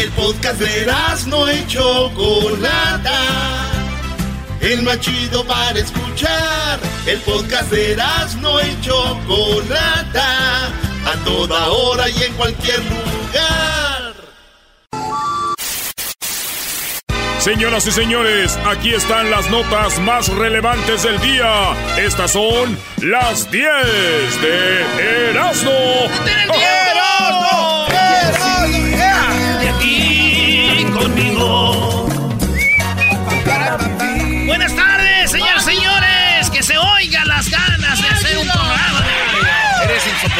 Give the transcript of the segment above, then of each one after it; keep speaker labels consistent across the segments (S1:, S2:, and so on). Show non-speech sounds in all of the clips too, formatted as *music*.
S1: El podcast de no y Chocolata. El más chido para escuchar. El podcast de no y Chocolata. A toda hora y en cualquier lugar.
S2: Señoras y señores, aquí están las notas más relevantes del día. Estas son las 10 de Erasmo.
S1: ¡Erasmo!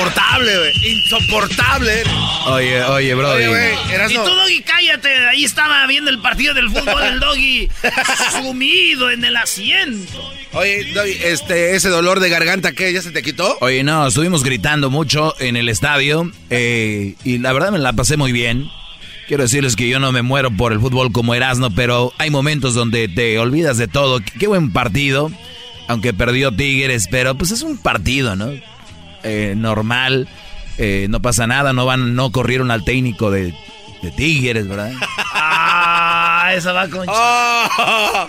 S3: Insoportable, güey. Insoportable.
S4: Oye, oye, bro.
S5: y tú, Doggy, cállate. Ahí estaba viendo el partido del fútbol del Doggy *laughs* sumido en el asiento.
S3: Oye, Doggy, este, ese dolor de garganta, ¿qué? ¿Ya se te quitó?
S4: Oye, no, estuvimos gritando mucho en el estadio eh, y la verdad me la pasé muy bien. Quiero decirles que yo no me muero por el fútbol como Erasmo, pero hay momentos donde te olvidas de todo. Qué buen partido, aunque perdió Tigres, pero pues es un partido, ¿no? Eh, normal, eh, no pasa nada, no van, no corrieron al técnico de, Tigres, ¿verdad? *laughs*
S5: ah, esa va con...
S3: Oh.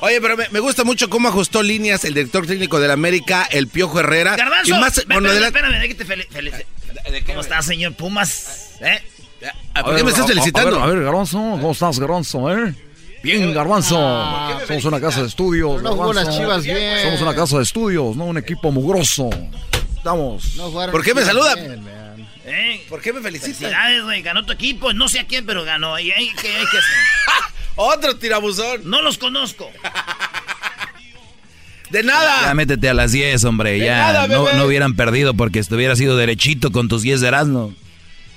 S3: Oye, pero me, gusta mucho cómo ajustó líneas el director técnico del América, el Piojo Herrera.
S5: Garbanzo, y más, espérame, espérame, que te ¿Cómo estás, señor Pumas? ¿Eh?
S3: ¿Por qué me estás felicitando?
S6: A ver, Garbanzo, ¿cómo estás, Garbanzo? Eh? Bien, Garbanzo. Ah, Somos una casa de estudios.
S7: No las chivas bien.
S6: Somos una casa de estudios, no un equipo mugroso. Estamos.
S3: ¿Por qué me saludan?
S5: ¿Eh?
S3: ¿Por qué me felicitan?
S5: Felicidades, güey. Ganó tu equipo. No sé a quién, pero ganó. Y hay que, hay que *laughs*
S3: Otro tirabuzón.
S5: No los conozco. *laughs*
S3: De nada.
S4: Ya métete a las 10, hombre. ya no, no, hubieran perdido porque estuviera sido derechito con tus 10 de Erasmo.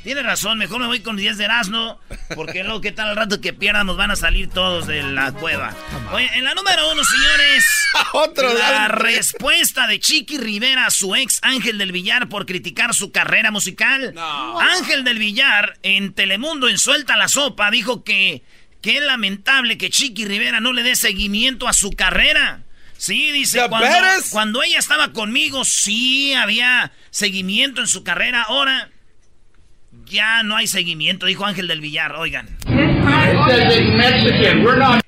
S5: Tiene razón, mejor me voy con 10 de Erasmo, porque luego que tal al rato que pierdan nos van a salir todos de la cueva. Oye, en la número uno, señores, *laughs*
S3: Otro
S5: la respuesta de Chiqui Rivera a su ex Ángel del Villar por criticar su carrera musical. Ángel del Villar en Telemundo en Suelta la Sopa dijo que, que es lamentable que Chiqui Rivera no le dé seguimiento a su carrera. Sí, dice, cuando, cuando ella estaba conmigo, sí había seguimiento en su carrera. Ahora ya no hay seguimiento, dijo Ángel del Villar, oigan.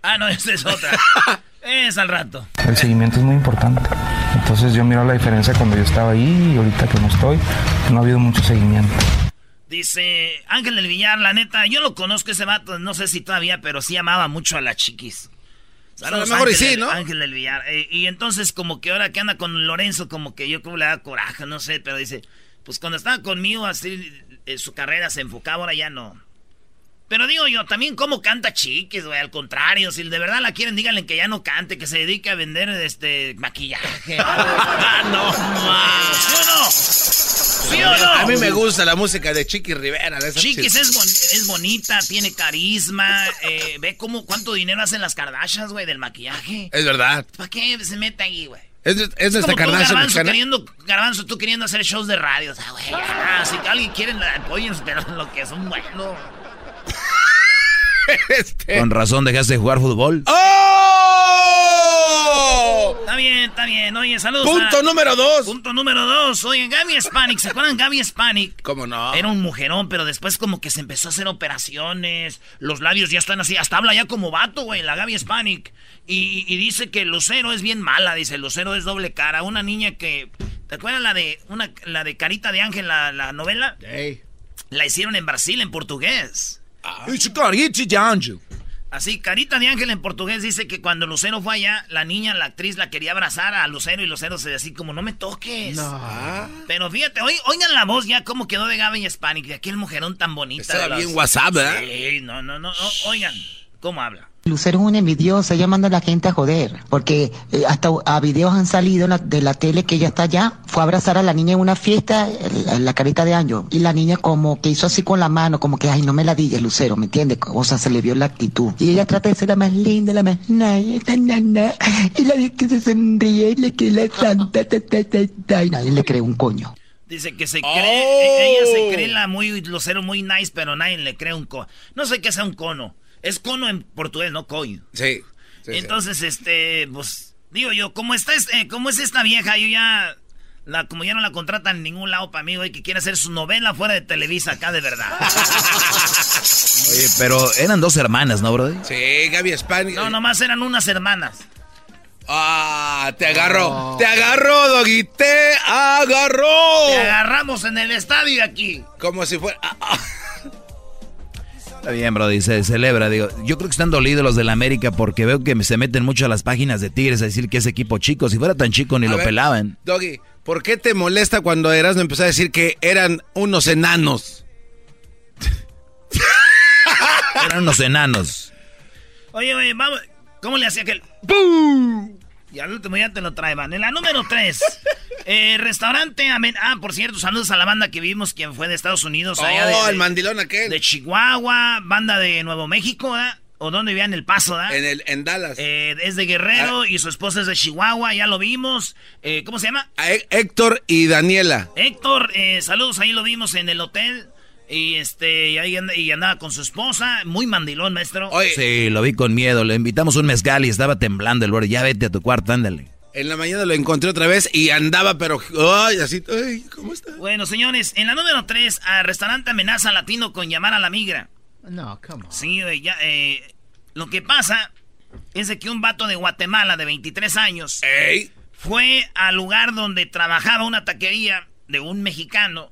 S5: Ah, no, *laughs* esta es otra. es al rato.
S8: El seguimiento es muy importante. Entonces yo miro la diferencia cuando yo estaba ahí y ahorita que no estoy, no ha habido mucho seguimiento.
S5: Dice Ángel del Villar, la neta, yo lo conozco ese vato, no sé si todavía, pero sí amaba mucho a las chiquis.
S3: a lo mejor
S5: Ángel,
S3: sí, ¿no?
S5: Ángel del Villar. Eh, y entonces como que ahora que anda con Lorenzo, como que yo como le da coraje, no sé, pero dice, pues cuando estaba conmigo así eh, su carrera se enfocaba, ahora ya no. Pero digo yo, también cómo canta Chiquis, güey, al contrario, si de verdad la quieren, díganle que ya no cante, que se dedique a vender este maquillaje. *laughs* no, ¿Sí o no? ¿Sí o no?
S3: A mí me gusta la música de Chiquis Rivera.
S5: Chiquis es, es, bonita, tiene carisma, eh, ve cómo, cuánto dinero hacen las Kardashians, güey, del maquillaje.
S3: Es verdad.
S5: ¿Para qué se mete ahí, güey?
S3: Es, es, nuestra Kardashian
S5: garbanzo queriendo, garbanzo, tú queriendo hacer shows de radio. O sea, güey, ah, si alguien quiere, apoyen, pero lo que son buenos. *laughs*
S4: Este. Con razón dejaste de jugar fútbol.
S3: ¡Oh!
S5: Está bien, está bien. Oye, saludos.
S3: Punto número dos.
S5: Punto número dos. Oye, Gaby Spanik, ¿se acuerdan Gaby Spanik?
S3: ¿Cómo no?
S5: Era un mujerón, pero después como que se empezó a hacer operaciones. Los labios ya están así. Hasta habla ya como vato, güey, la Gaby Spanik. Y, dice que Lucero es bien mala, dice, Lucero es doble cara. Una niña que... ¿Te acuerdas la de una, la de Carita de Ángel, la, la novela? La hicieron en Brasil, en portugués.
S4: It's carita de ángel.
S5: Así, carita de ángel en portugués dice que cuando Lucero fue allá, la niña, la actriz, la quería abrazar a Lucero y Lucero se decía así como, no me toques.
S3: No.
S5: Pero fíjate, oí- oigan la voz ya como quedó de Gavin Hispanic, de aquel mujerón tan bonita.
S3: Estaba bien WhatsApp, ¿verdad?
S5: Sí, no, no, no, o- oigan, ¿cómo habla?
S7: Lucero es una envidiosa, ella manda a la gente a joder, porque eh, hasta a videos han salido la- de la tele que ella está allá, fue a abrazar a la niña en una fiesta, la, la carita de Anjo, y la niña como que hizo así con la mano, como que, ay, no me la digas, Lucero, ¿me entiendes? O sea, se le vio la actitud. Y ella trata de ser la más linda, la más tan, tan, y la que se sonríe, y le que la santa, ta, ta, ta, ta, y nadie le cree un coño.
S5: Dice que se
S3: Oh.
S5: cree, e- ella se cree la muy Lucero muy nice, pero nadie le cree un cono. No sé qué sea un cono. Es cono en portugués, no coño.
S3: Sí. sí, sí.
S5: Entonces, este, pues, digo yo, como está, este, como es esta vieja, yo ya, la, como ya no la contratan en ningún lado para mí, güey, que quiere hacer su novela fuera de Televisa acá de verdad. *laughs*
S4: Oye, pero eran dos hermanas, ¿no, brother?
S3: Sí, Gaby Hispanic.
S5: No, nomás eran unas hermanas.
S3: Ah, te agarró. Te agarró, Doggy. Te agarró.
S5: Te agarramos en el estadio aquí.
S3: Como si fuera. ah, ah.
S4: Está bien, brother, se celebra. Digo, yo creo que están dolidos los de la América porque veo que se meten mucho a las páginas de Tigres a decir que es equipo chico. Si fuera tan chico ni
S3: A
S4: lo
S3: ver,
S4: pelaban.
S3: Doggy, ¿por qué te molesta cuando Erasmo empezó a decir que eran unos enanos?
S4: Eran unos enanos.
S5: Oye, oye, vamos, ¿cómo le hacía aquel? ¡Bum! Y al último ya te lo traían. En la número 3, *laughs* restaurante Amen. Ah, por cierto, saludos a la banda que vimos, quien fue de Estados Unidos. allá de-
S3: Oh,
S5: de,
S3: el mandilón aquel.
S5: de Chihuahua, banda de Nuevo México, ¿verdad? O donde vivían en El Paso, ¿verdad?
S3: En, el, en Dallas.
S5: Eh, es de Guerrero y su esposa es de Chihuahua, ya lo vimos. Eh, ¿Cómo se llama?
S3: A Héctor y Daniela.
S5: Héctor, eh, saludos, ahí lo vimos en el hotel. Y este, y ahí and- y andaba con su esposa, muy mandilón, maestro.
S3: Oye,
S4: Sí, lo vi con miedo. Le invitamos un mezcal y estaba temblando el borde. Ya vete a tu cuarto, ándale.
S3: en la mañana lo encontré otra vez y andaba, pero. Ay, así. Ay, ¿cómo está?
S5: Bueno, señores, en la número 3, a restaurante amenaza latino con llamar a la migra.
S6: No, come on.
S5: Sí, ya, eh, lo que pasa es de que un vato de Guatemala de 23 años
S3: Ey.
S5: fue al lugar donde trabajaba una taquería de un mexicano,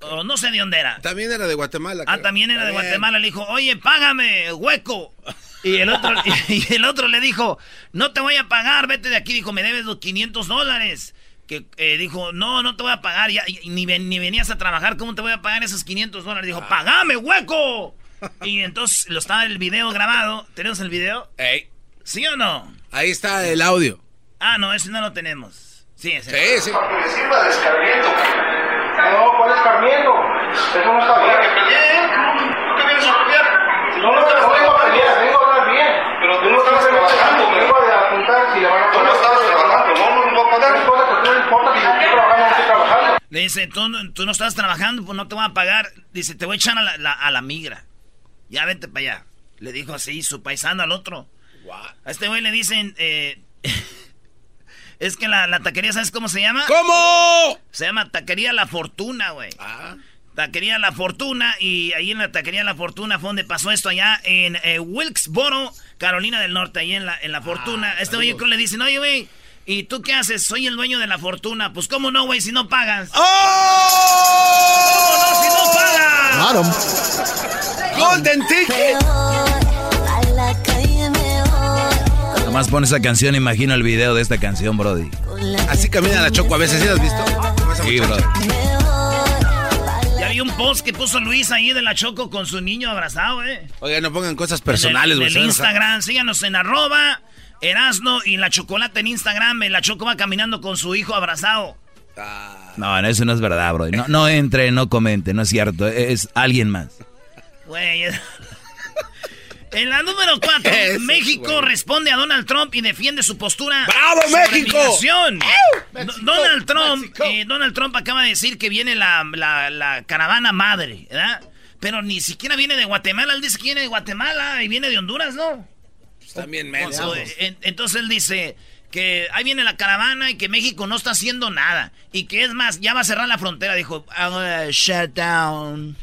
S5: o no sé de dónde era.
S3: También era de Guatemala.
S5: Ah,
S3: creo.
S5: también era de. Guatemala. Le dijo, oye, págame, hueco. Y el otro, *laughs* y el otro le dijo, no te voy a pagar, vete de aquí. Dijo, me debes los 500 dólares. Que eh, dijo, no, no te voy a pagar. Ya, y- ni, ven- ni venías a trabajar, ¿cómo te voy a pagar esos 500 dólares? Dijo, pagame, hueco. *laughs* Y entonces lo estaba el video grabado. ¿Tenemos el video?
S3: Ey.
S5: ¿Sí o no?
S3: Ahí está el audio.
S5: Ah, no, ese no lo tenemos. Sí, ese.
S3: Sí, sí.
S9: Que sirva de escarmiento. No, ¿cuál escarmiento? Eso no está bien. Que peleen. ¿Tú qué vienes a pelear? Si no, no te vengo a pelear, vengo a hablar bien. Pero tú no estás trabajando, me vengo a apuntar si le van a pagar. Tú no estás trabajando, no, no me voy a pagar. No importa, que tú no importa si yo estoy trabajando o no estoy trabajando.
S5: Le dice, tú, no- tú no estás trabajando, pues no te voy a pagar. Dice, te voy a echar a la, la- a la migra. Ya vete para allá. Le dijo así su paisano al otro. A este güey le dicen, eh, *laughs* es que la, la taquería, ¿sabes cómo se llama?
S3: ¿Cómo?
S5: Se llama Taquería La Fortuna, güey.
S3: Ah.
S5: Taquería La Fortuna y ahí en la Taquería La Fortuna fue donde pasó esto allá en eh, Wilkesboro, Carolina del Norte, ahí en la, en la Fortuna. este güey le dicen, oye, güey, ¿y tú qué haces? Soy el dueño de La Fortuna. Pues, ¿cómo no, güey, si no pagas?
S3: ¡Oh!
S5: ¿Cómo no, si no pagas?
S6: 'em.
S3: Golden Ticket.
S4: Nomás pone esa canción, imagino el video de esta canción, Brody.
S3: Así camina la Choco a veces, ¿sí la has visto?
S4: Sí. Brody.
S5: Ya vi un post que puso Luis ahí de la Choco con su niño abrazado, eh.
S3: Oigan, no pongan cosas personales,
S5: En
S3: güey.
S5: el,
S3: enojar.
S5: Instagram, síganos en arroba Erasno y la Chocolate en Instagram. La Choco va caminando con su hijo abrazado.
S4: No, no, eso no es verdad, Brody. No, no entre, no comente, no es cierto. Es alguien más.
S5: Güey. En la número 4, *laughs*
S3: Eso,
S5: México responde a Donald Trump y defiende su postura.
S3: ¡Bravo, México!
S5: Do- Donald Trump, eh, Donald Trump acaba de decir que viene la, la- la caravana madre, ¿verdad? Pero ni siquiera viene de Guatemala. Él dice que viene de Guatemala y viene de Honduras, ¿no?
S3: Pues También
S5: O
S3: mensos.
S5: sea, en- entonces él dice que ahí viene la caravana y que México no está haciendo nada. Y que es más, ya va a cerrar la frontera. Dijo, I'm gonna shut down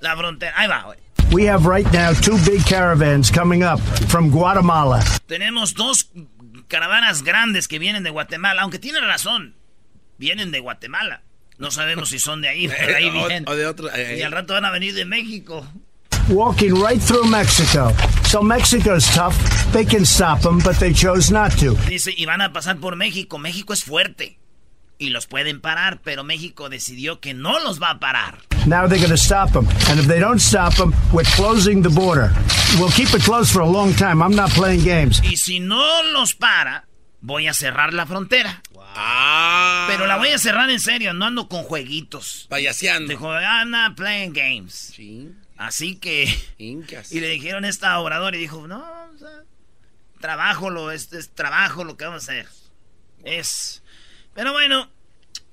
S5: la frontera. Ahí va, güey.
S10: We have right now two big caravans coming up from Guatemala.
S5: Tenemos dos caravanas grandes que vienen de Guatemala, aunque tiene razón. Vienen de Guatemala. No sabemos si son de ahí, pero ahí *laughs* vienen.
S3: o de otro, eh,
S5: Y al rato van a venir de México.
S10: walking right through Mexico. So Mexico's tough. They can stop them, but they chose not to.
S5: Dice, y van a pasar por México. México es fuerte. Y los pueden parar, pero México decidió que no los va a parar.
S10: Now they're going to stop them. And if they don't stop them, we're closing the border. We'll keep it closed for a long time. I'm not playing games.
S5: Y si no los para, voy a cerrar la frontera. Pero la voy a cerrar en serio, no ando con jueguitos.
S3: Payaseando.
S5: Dijo, I'm not playing games. Así que... *laughs* Y le dijeron esta obrador y dijo, no, o sea, trabajo, lo, es, es trabajo lo que vamos a hacer. Es... Pero bueno,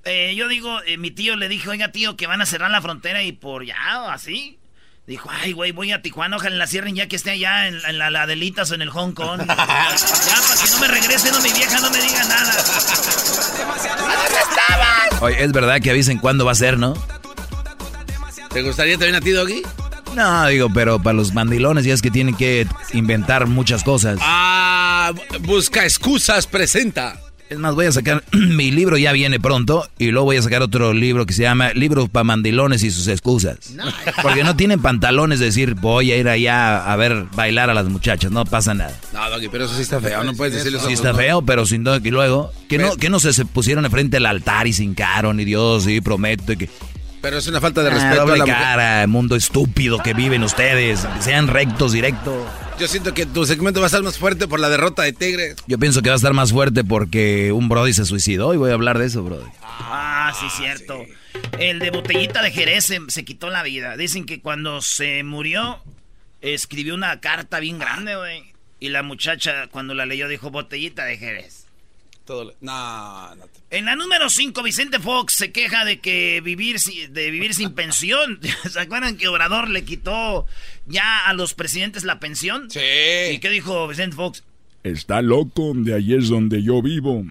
S5: eh, yo digo, eh, mi tío le dijo, oiga tío, que van a cerrar la frontera y por ya, o así. Dijo, ay, güey, voy a Tijuana, ojalá la cierren ya que esté allá en, en la, la Adelitas o en el Hong Kong. *laughs* ya, para que no me regrese, no mi vieja no me diga nada. ¿A dónde estaban?
S4: Oye, es verdad que avisen cuándo va a ser, ¿no?
S3: ¿Te gustaría también a ti, Doggy?
S4: No, digo, pero para los mandilones ya es que tienen que inventar muchas cosas.
S3: Ah, busca excusas, presenta.
S4: Es más, voy a sacar, *clears throat* mi libro ya viene pronto y luego voy a sacar otro libro que se llama Libros para mandilones y sus excusas. Porque no tienen pantalones de decir voy a ir allá a ver bailar a las muchachas, no pasa nada.
S3: No, Doggy, pero eso sí está feo, no puedes decirle eso.
S4: Sí está feo, pero sin duda que luego, que no, que no se, se pusieron enfrente del altar y se hincaron y Dios, sí, prometo y que...
S3: Pero es una falta de
S4: Ah,
S3: respeto
S4: doble
S3: a la mujer.
S4: cara, mundo estúpido que viven ustedes, sean rectos, directos.
S3: Yo siento que tu segmento va a estar más fuerte por la derrota de Tigres.
S4: Yo pienso que va a estar más fuerte porque un Brody se suicidó y voy a hablar de eso, Brody.
S5: Ah, sí, cierto. El de botellita de Jerez se, se quitó la vida. Dicen que cuando se murió, escribió una carta bien grande, güey. Y la muchacha, cuando la leyó, dijo botellita de Jerez.
S3: Todo le- No, no. te-
S5: En la número 5, Vicente Fox se queja de que vivir, si- de vivir sin *laughs* pensión. *laughs* ¿Se acuerdan que Obrador le quitó ya a los presidentes la pensión?
S3: Sí.
S5: ¿Y qué dijo Vicente Fox?
S2: Está loco, de ahí es donde yo vivo.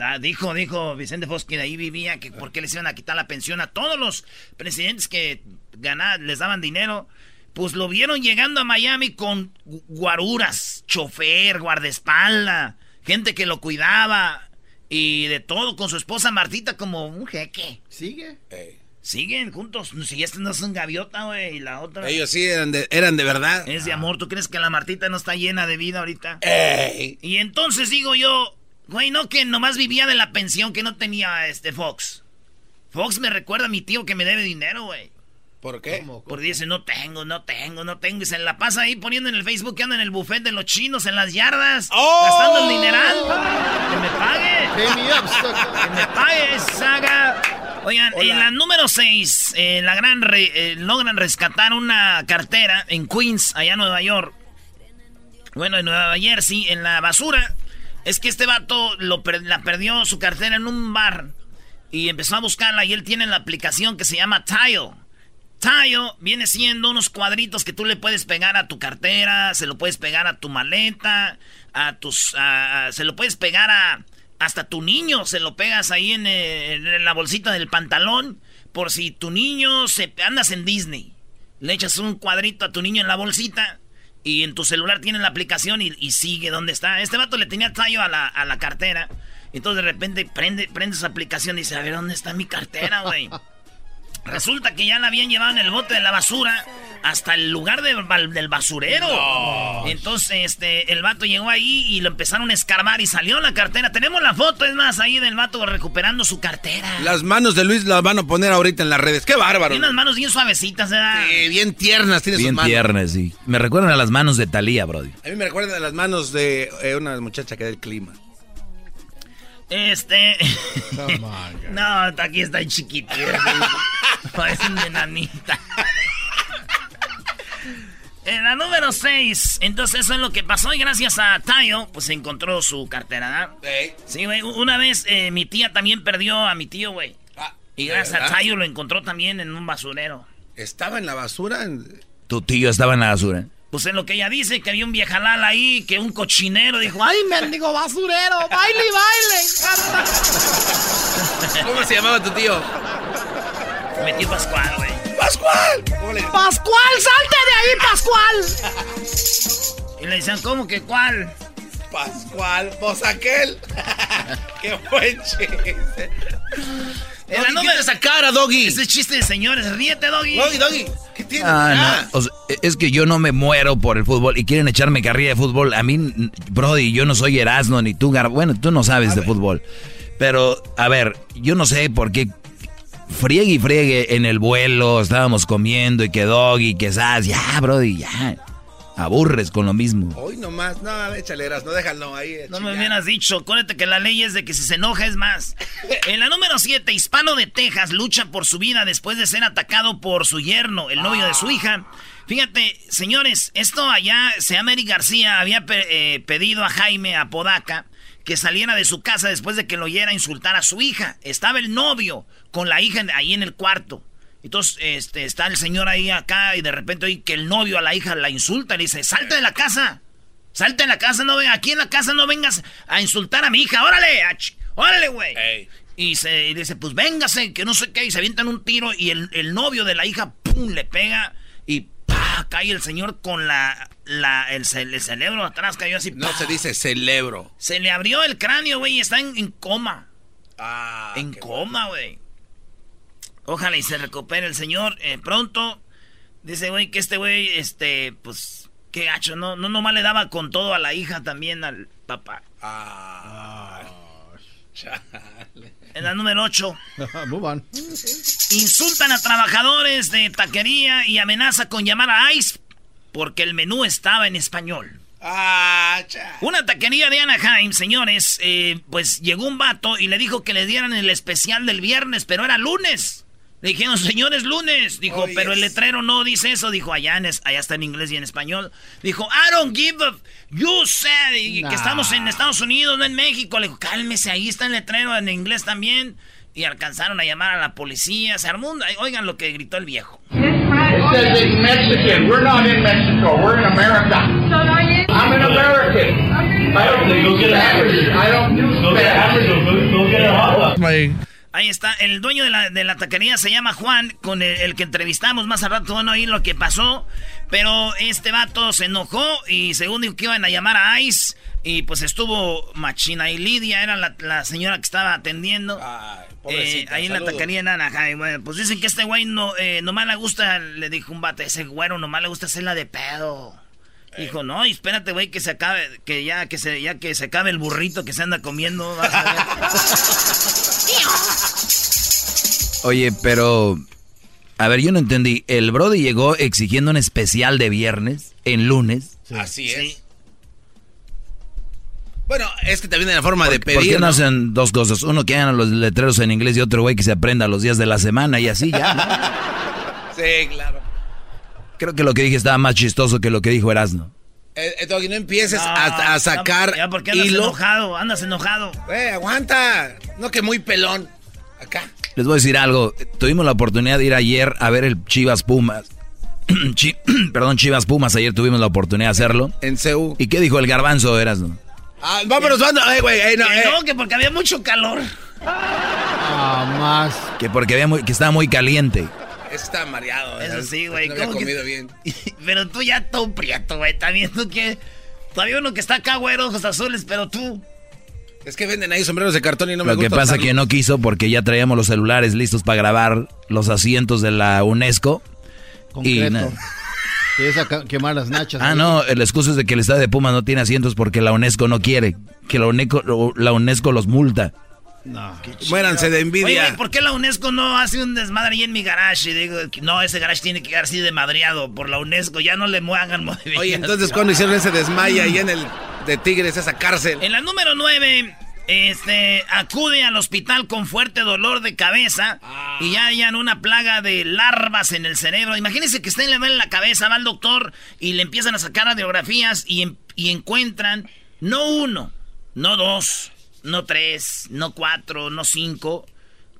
S5: Ah, dijo, dijo Vicente Fox que de ahí vivía, que por qué les iban a quitar la pensión a todos los presidentes que ganaban, les daban dinero. Pues lo vieron llegando a Miami con gu- guaruras, chofer, guardaespalda, gente que lo cuidaba y de todo, con su esposa Martita como un jeque.
S1: ¿Sigue?
S5: Siguen juntos. Si este no es un gaviota, güey, y la otra.
S3: Ellos sí eran de, eran de verdad.
S5: Es de amor. ¿Tú crees que la Martita no está llena de vida ahorita?
S3: Ey.
S5: Y entonces digo yo, güey, no que nomás vivía de la pensión que no tenía este Fox. Fox me recuerda a mi tío que me debe dinero, güey.
S3: ¿Por qué?
S5: Porque dice, no tengo, no tengo, no tengo. Y se la pasa ahí poniendo en el Facebook que anda en el buffet de los chinos, en las yardas,
S3: ¡Oh!
S5: gastando el dineral. Que me pague. Que me pague, saga. Oigan, en la número 6, la gran re- eh, logran rescatar una cartera en Queens, allá en Nueva York. Bueno, en Nueva Jersey, en la basura. Es que este vato lo la perdió su cartera en un bar. Y empezó a buscarla y él tiene la aplicación que se llama Tile. Tile viene siendo unos cuadritos que tú le puedes pegar a tu cartera, se lo puedes pegar a tu maleta, a tus, a- se lo puedes pegar a hasta tu niño, se lo pegas ahí en, la bolsita del pantalón, por si tu niño se andas en Disney, le echas un cuadrito a tu niño en la bolsita y en tu celular tiene la aplicación y, sigue donde está. Este vato le tenía Tile a la, a la cartera, entonces de repente prende, prende su aplicación y dice, a ver, ¿dónde está mi cartera, güey? *laughs* Resulta que ya la habían llevado en el bote de la basura hasta el lugar del, basurero. Entonces, este, el vato llegó ahí y lo empezaron a escarbar y salió la cartera. Tenemos la foto, es más, ahí del vato recuperando su cartera.
S3: Las manos de Luis las van a poner ahorita en las redes. ¡Qué bárbaro!
S5: Tiene unas manos bien suavecitas, ¿verdad?
S3: Sí, bien tiernas tiene sus
S4: Bien
S3: manos.
S4: tiernas, sí. Me recuerdan a las manos de Talía, Brody.
S3: A mí me recuerdan a las manos de eh, una muchacha que da el clima.
S5: Este. *laughs* no, aquí está chiquitita. Parece una enanita. *laughs* En la número 6, entonces eso es lo que pasó y gracias a Tayo, pues se encontró su cartera, ¿verdad? Sí, güey, una vez eh, mi tía también perdió a mi tío, güey. Y
S3: ¿de
S5: gracias a? Tayo lo encontró también en un basurero.
S3: ¿Estaba en la basura?
S4: Tu tío estaba en la basura.
S5: Pues en lo que ella dice, que había un viejalal ahí, que un cochinero dijo, ¡ay, mendigo basurero! ¡Baile y baile!
S3: ¿Cómo se llamaba tu tío?
S5: Metió Pascual, güey.
S3: ¡Pascual!
S5: ¡Pascual, salte de ahí, Pascual! Y le decían, ¿cómo que cuál?
S3: Pascual, pues aquel. *laughs* ¡Qué buen chiste! Doggy,
S5: número-
S3: quita esa cara, Doggy.
S5: Ese chiste de señores, ríete, Doggy.
S3: Doggy, Doggy. ¿Qué tiene?
S4: Ah,
S3: Ah.
S4: no. o sea, es que yo no me muero por el fútbol y quieren echarme carrilla de fútbol. A mí, Brody, yo no soy Erasmo ni tú, Gar- Bueno, tú no sabes de fútbol. Pero, a ver, yo no sé por qué friegue y friegue en el vuelo. Estábamos comiendo y que doggy, que sas. Ya, Brody, ya. Aburres con lo mismo.
S3: Hoy nomás, no, échale, eras, no déjalo ahí. eh,
S5: No me hubieras dicho, acuérdate que la ley es de que si se enoja es más. *laughs* En la número 7, hispano de Texas lucha por su vida después de ser atacado por su yerno, el novio de su hija. Fíjate, señores, esto allá, se llama Eric García, había pe- eh, pedido a Jaime Apodaca que saliera de su casa después de que lo oyera insultar a su hija. Estaba el novio con la hija ahí en el cuarto. Entonces, este, está el señor ahí acá y de repente oye que el novio a la hija la insulta y le dice, salte de la casa. Salte de la casa, no vengas, aquí en la casa no vengas a insultar a mi hija, órale, ach- órale, güey. Y se y dice, pues véngase, que no sé qué, y se avientan un tiro y el, el novio de la hija, pum, le pega y pa, cae el señor con la, la el, el cerebro atrás, cayó así.
S3: No se dice celebro.
S5: Se le abrió el cráneo, güey, y está en, en coma.
S3: Ah,
S5: en coma, güey. Ojalá y se recupere el señor eh, pronto. Dice, güey, que este güey, este, pues, qué gacho, ¿no? No nomás le daba con todo a la hija, también al papá.
S3: Ah,
S5: En la número 8. *laughs*
S10: Move on.
S5: Insultan a trabajadores de taquería y amenaza con llamar a ICE porque el menú estaba en español.
S3: Ah.
S5: Una taquería de Anaheim, señores, eh, pues llegó un vato y le dijo que le dieran el especial del viernes, pero era lunes. Le dijeron, señores, lunes. Dijo,
S3: Oh,
S5: pero el
S3: yes.
S5: letrero no dice eso. Dijo, allá, en es- allá está en inglés y en español. Dijo, I don't give a... You said y
S10: Nah.
S5: que estamos en Estados Unidos, no en México. Le dijo, cálmese, ahí está el letrero en inglés también. Y alcanzaron a llamar a la policía. Se armó un... Oigan lo que gritó el viejo. Ahí está, el dueño de la, de la taquería se llama Juan, con el, el que entrevistamos más al rato, van a oír lo que pasó, pero este vato se enojó y según dijo que iban a llamar a ICE, y pues estuvo Machina y Lidia, era la, la señora que estaba atendiendo. Eh,
S3: pobrecita,
S5: ahí en la taquería en Anaheim. Bueno, pues dicen que este güey no, eh, nomás le gusta, le dijo un vato, ese güero nomás le gusta hacerla de pedo. Dijo, no, y espérate, güey, que se acabe, que ya que se, ya que se acabe el burrito que se anda comiendo, vas a ver. *laughs*
S4: Oye, pero. A ver, yo no entendí. El Brody llegó exigiendo un especial de viernes en lunes.
S3: Así es. Bueno, es que también hay la forma de
S4: ¿Por
S3: pedir.
S4: qué no
S3: ¿no?
S4: hacen dos cosas? Uno que hagan los letreros en inglés y otro güey que se aprenda los días de la semana y así ya. ¿no? *laughs*
S3: Sí, claro.
S4: Creo que lo que dije estaba más chistoso que lo que dijo Erasmo.
S3: Eh, eh, Doggy, no empieces
S5: No,
S3: a, a sacar
S5: Ya, porque andas
S3: hilo.
S5: enojado, andas enojado.
S3: Eh, aguanta. No que muy pelón. Acá.
S4: Les voy a decir algo. Tuvimos la oportunidad de ir ayer a ver el Chivas Pumas. *clears throat* *clears throat* Perdón, Chivas Pumas. Ayer tuvimos la oportunidad de hacerlo.
S3: En CU.
S4: ¿Y qué dijo el garbanzo, Erasmo?
S3: Ah, vámonos, vámonos. Eh, güey, eh, no,
S5: Que
S3: eh.
S5: no, que porque había mucho calor.
S10: Ah, más.
S4: Que porque había muy- que estaba muy caliente.
S3: Está mareado.
S5: Eso sí, güey.
S3: No había
S5: ¿cómo que-
S3: comido bien. *laughs*
S5: Pero tú ya todo prieto, güey. También tú que... Todavía uno que está acá, güey, ojos azules, pero tú...
S3: Es que venden ahí sombreros de cartón y no me
S4: Lo que
S3: gusta
S4: pasa
S3: usarlos.
S4: que no quiso porque ya traíamos los celulares listos para grabar los asientos de la UNESCO. Y
S10: Concreto. a ca- quemar las nachas.
S4: Ah, no, el excusa es de que el estadio de Pumas no tiene asientos porque la UNESCO no quiere. Que la UNESCO, la UNESCO los multa.
S10: No.
S3: Muéranse de
S5: Oye,
S3: envidia.
S5: güey, ¿por qué la UNESCO no hace un desmadre ahí en mi garage? Y digo, no, ese garage tiene que quedar así de madreado por la UNESCO. Ya no le mu- hagan movimientos.
S3: Oye, entonces, ¿cuándo hicieron ese desmaya ahí en el de Tigres, esa cárcel?
S5: En la número 9, este, acude al hospital con fuerte dolor de cabeza y ya hayan una plaga de larvas en el cerebro. Imagínense que estén le duele la cabeza, va al doctor y le empiezan a sacar radiografías y encuentran no uno, no dos, no tres, no cuatro, no cinco.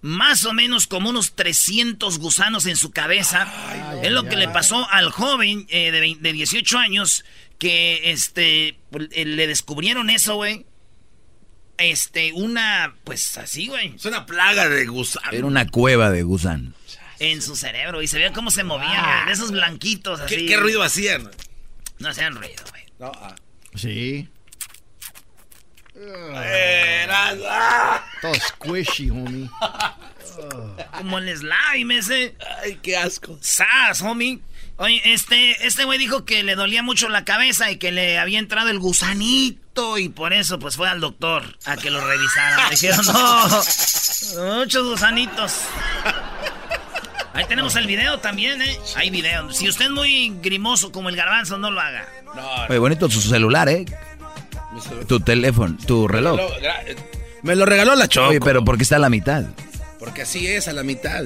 S5: Más o menos como unos 300 gusanos en su cabeza. es lo que le pasó al joven eh, de, de 18 años que este pues, eh, le descubrieron eso, güey. Este, una, pues así, güey,
S3: Es una plaga de gusanos.
S4: Era una cueva de gusano.
S5: en su cerebro. Y se veía cómo se movían, güey, de esos blanquitos así.
S3: ¿Qué, qué ruido hacían?
S5: No hacían ruido, güey.
S3: No, ah.
S10: Sí.
S3: Ah.
S10: Todo squishy, homie. *laughs*
S5: Como el slime ese.
S3: Ay, qué asco.
S5: ¡Sas, homie! Oye, este, este güey dijo que le dolía mucho la cabeza y que le había entrado el gusanito y por eso pues fue al doctor a que lo revisara. Le dijeron, no, muchos gusanitos. Ahí tenemos el video también, ¿eh? Hay video. Si usted es muy grimoso como el garbanzo, no lo haga.
S4: Oye, bonito su celular, ¿eh? Tu teléfono, tu reloj.
S3: Me lo regaló la Choco.
S4: Oye, pero ¿por qué está a la mitad?
S3: Porque así es, a la mitad.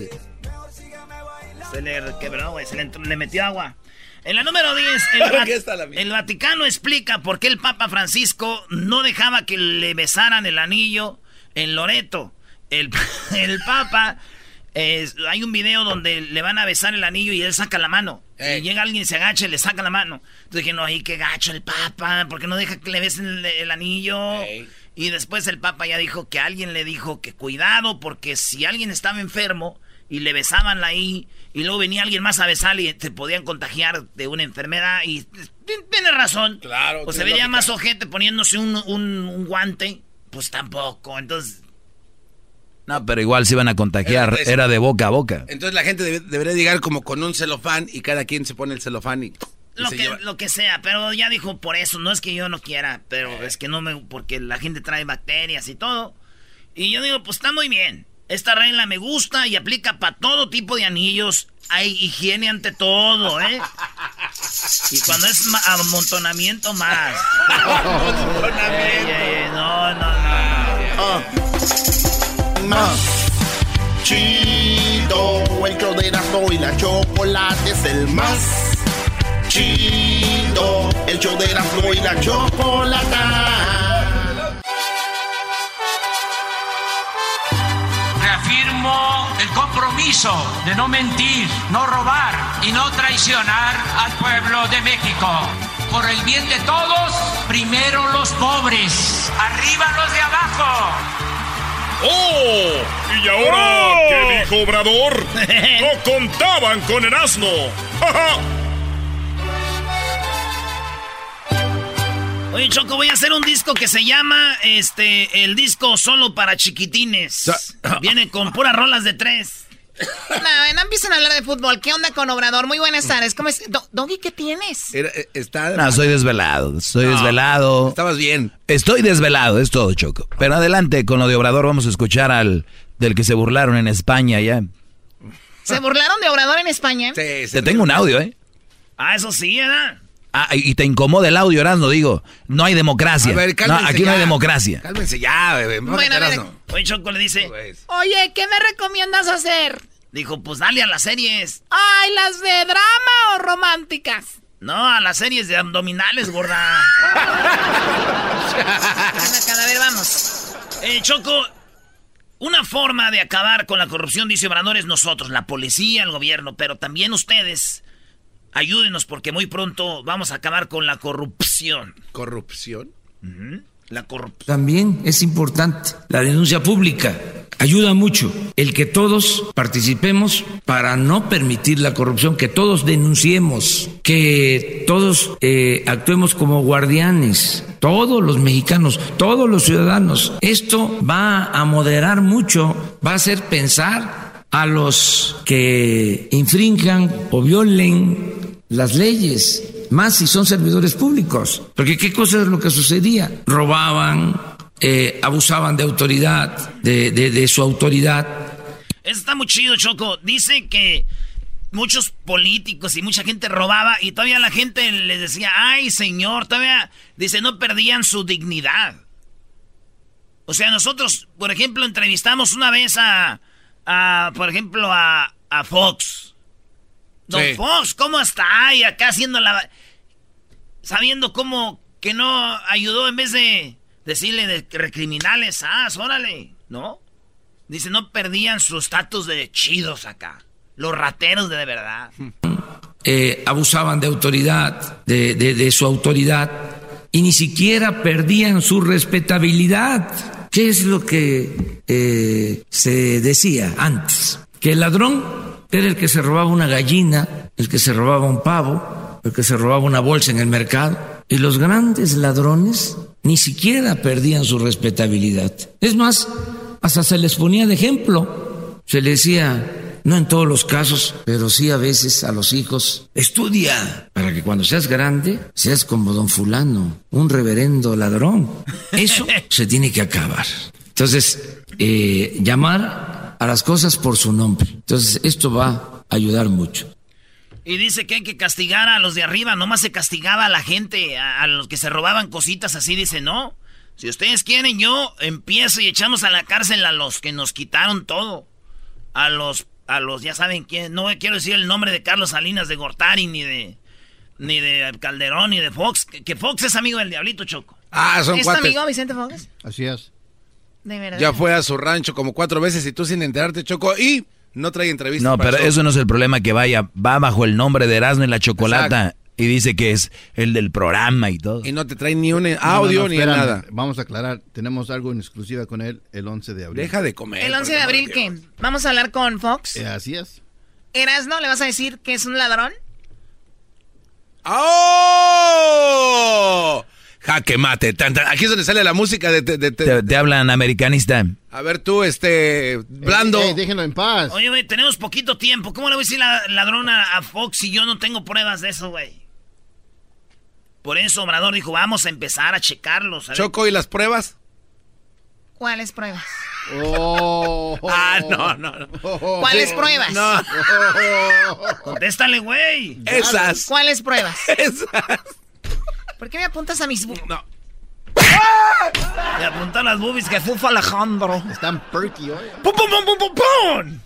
S5: Se le quebró, güey. Se le, le, metió agua. En la número 10, el, *laughs* Va el, Vaticano explica por qué el Papa Francisco no dejaba que le besaran el anillo en Loreto. El, *laughs* el Papa. Hay un video donde le van a besar el anillo y él saca la mano. Y llega alguien, se agacha y le saca la mano. Entonces dije, no, ahí qué gacho el Papa, porque no deja que le besen el, el anillo. Y después el Papa ya dijo que alguien le dijo que cuidado, porque si alguien estaba enfermo y le besaban ahí y luego venía alguien más a besarle y te podían contagiar de una enfermedad y tiene razón.
S3: Claro.
S5: Pues se vería más ojete poniéndose un, un, guante, pues tampoco. Entonces
S4: no, pero igual se iban a contagiar, era, de boca a boca.
S3: Entonces la gente debería llegar como con un celofán y cada quien se pone el celofán y...
S5: lo que, lo que sea, pero ya dijo por eso, no es que yo no quiera, pero es que no me... porque la gente trae bacterias y todo. Y yo digo, pues está muy bien. Esta regla me gusta y aplica para todo tipo de anillos. Hay higiene ante todo, ¿eh? Y cuando es amontonamiento más. *laughs* amontonamiento. no, no, no.
S1: no. Chido. El show de y la chocolate es el más chido. El show de y la chocolate.
S11: el compromiso de no mentir, no robar y no traicionar al pueblo de México. Por el bien de todos, primero los pobres, arriba los de abajo.
S2: ¡Oh! ¿Y ahora ¡Oh! qué dijo Obrador? *laughs* ¡No contaban con el asno! *laughs*
S5: Oye, Choco, voy a hacer un disco que se llama este el disco solo para chiquitines. Viene con puras rolas de tres.
S12: No, no empiezan a hablar de fútbol. ¿Qué onda con Obrador? Muy buenas tardes. ¿Cómo es? Doggy, ¿qué tienes?
S3: Eh, está...
S4: No, soy desvelado. Estoy desvelado.
S3: Estabas bien.
S4: Estoy desvelado, es todo, Choco. Pero adelante con lo de Obrador. Vamos a escuchar al del que se burlaron en España ya.
S12: ¿Se burlaron de Obrador en España?
S4: Sí, Te tengo un audio, ¿eh?
S5: Ah, eso sí, ¿verdad?
S4: Ah, y te incomoda el audio, no digo. No hay democracia. A ver, no, aquí no hay democracia.
S3: Cálmense ya, bebé.
S5: Bueno, a ver, Oye, Choco le dice...
S12: Oye, ¿qué me recomiendas hacer?
S5: Dijo, pues dale a las series.
S12: Ay, ¿las de drama o románticas?
S5: No, a las series de abdominales, gorda. a ver, vamos. Eh, Choco, una forma de acabar con la corrupción, dice Obrador, es nosotros, la policía, el gobierno, pero también ustedes Ayúdenos porque muy pronto vamos a acabar con la corrupción.
S3: ¿Corrupción?
S5: La corrupción.
S13: También es importante la denuncia pública. Ayuda mucho el que todos participemos para no permitir la corrupción, que todos denunciemos, que todos eh, actuemos como guardianes, todos los mexicanos, todos los ciudadanos. Esto va a moderar mucho, va a hacer pensar a los que infrinjan o violen las leyes, más si son servidores públicos. Porque qué cosa es lo que sucedía. Robaban, eh, abusaban de autoridad, de, de, su autoridad.
S5: Está muy chido, Choco. Dice que muchos políticos y mucha gente robaba y todavía la gente les decía, ay señor, todavía, dice, no perdían su dignidad. O sea, nosotros, por ejemplo, entrevistamos una vez a, a por ejemplo, a, a Fox. Don Fox, ¿cómo está? Y acá haciendo la... Sabiendo cómo que no ayudó en vez de decirle de recriminales, ah, órale, ¿no? Dice, no perdían su estatus de chidos acá. Los rateros de, verdad. *laughs*
S13: Eh, abusaban de autoridad, de, su autoridad, y ni siquiera perdían su respetabilidad. ¿Qué es lo que eh, se decía antes? Que el ladrón era el que se robaba una gallina, el que se robaba un pavo, el que se robaba una bolsa en el mercado. Y los grandes ladrones ni siquiera perdían su respetabilidad. Es más, hasta se les ponía de ejemplo. Se les decía, no en todos los casos, pero sí a veces a los hijos, estudia para que cuando seas grande seas como don fulano, un reverendo ladrón. Eso *laughs* se tiene que acabar. Entonces, eh, llamar a las cosas por su nombre. Entonces, esto va a ayudar mucho.
S5: Y dice que hay que castigar a los de arriba, nomás se castigaba a la gente, a, los que se robaban cositas así, dice, no. Si ustedes quieren, yo empiezo y echamos a la cárcel a los que nos quitaron todo. A los, a los, ya saben quién, no quiero decir el nombre de Carlos Salinas de Gortari, ni de, ni de Calderón, ni de Fox, que, Fox es amigo del Diablito Choco.
S3: Ah, son
S12: ¿Es amigo Vicente Fox?
S3: Así es.
S12: De verdad.
S3: Ya fue a su rancho como cuatro veces y tú sin enterarte, Choco, y no trae entrevista.
S4: No, pero eso. no es el problema que vaya, va bajo el nombre de Erasmo y la Chocolata. Y dice que es el del programa y todo.
S3: Y no te trae ni un audio ni nada.
S14: Vamos a aclarar, tenemos algo en exclusiva con él el 11 de abril.
S3: Deja de comer.
S12: ¿El 11 de abril qué? ¿Vamos a hablar con Fox?
S14: Eh, así es.
S12: ¿Erasno le vas a decir que es un ladrón?
S3: ¡Oh! Jaque mate. Aquí es donde sale la música de...
S4: te, hablan americanista.
S3: A ver tú, este... Blando.
S14: déjenlo en paz.
S5: Oye, güey, tenemos poquito tiempo. ¿Cómo le voy a decir la ladrona a Fox si yo no tengo pruebas de eso, güey? Por eso Obrador dijo, vamos a empezar a checarlos.
S3: Choco, ¿y las pruebas?
S12: ¿Cuáles pruebas?
S3: Oh. *laughs* ah, no, no, no.
S12: ¿Cuáles pruebas? No. *laughs*
S5: Contéstale, güey.
S3: Esas.
S12: ¿Cuáles pruebas? *laughs*
S3: Esas.
S12: ¿Por qué me apuntas a mis
S3: boobies? No.
S5: Me apuntan las boobies que fufa Alejandro.
S14: Están perky hoy.
S5: ¡Pum, pum, pum, pum, pum, pum!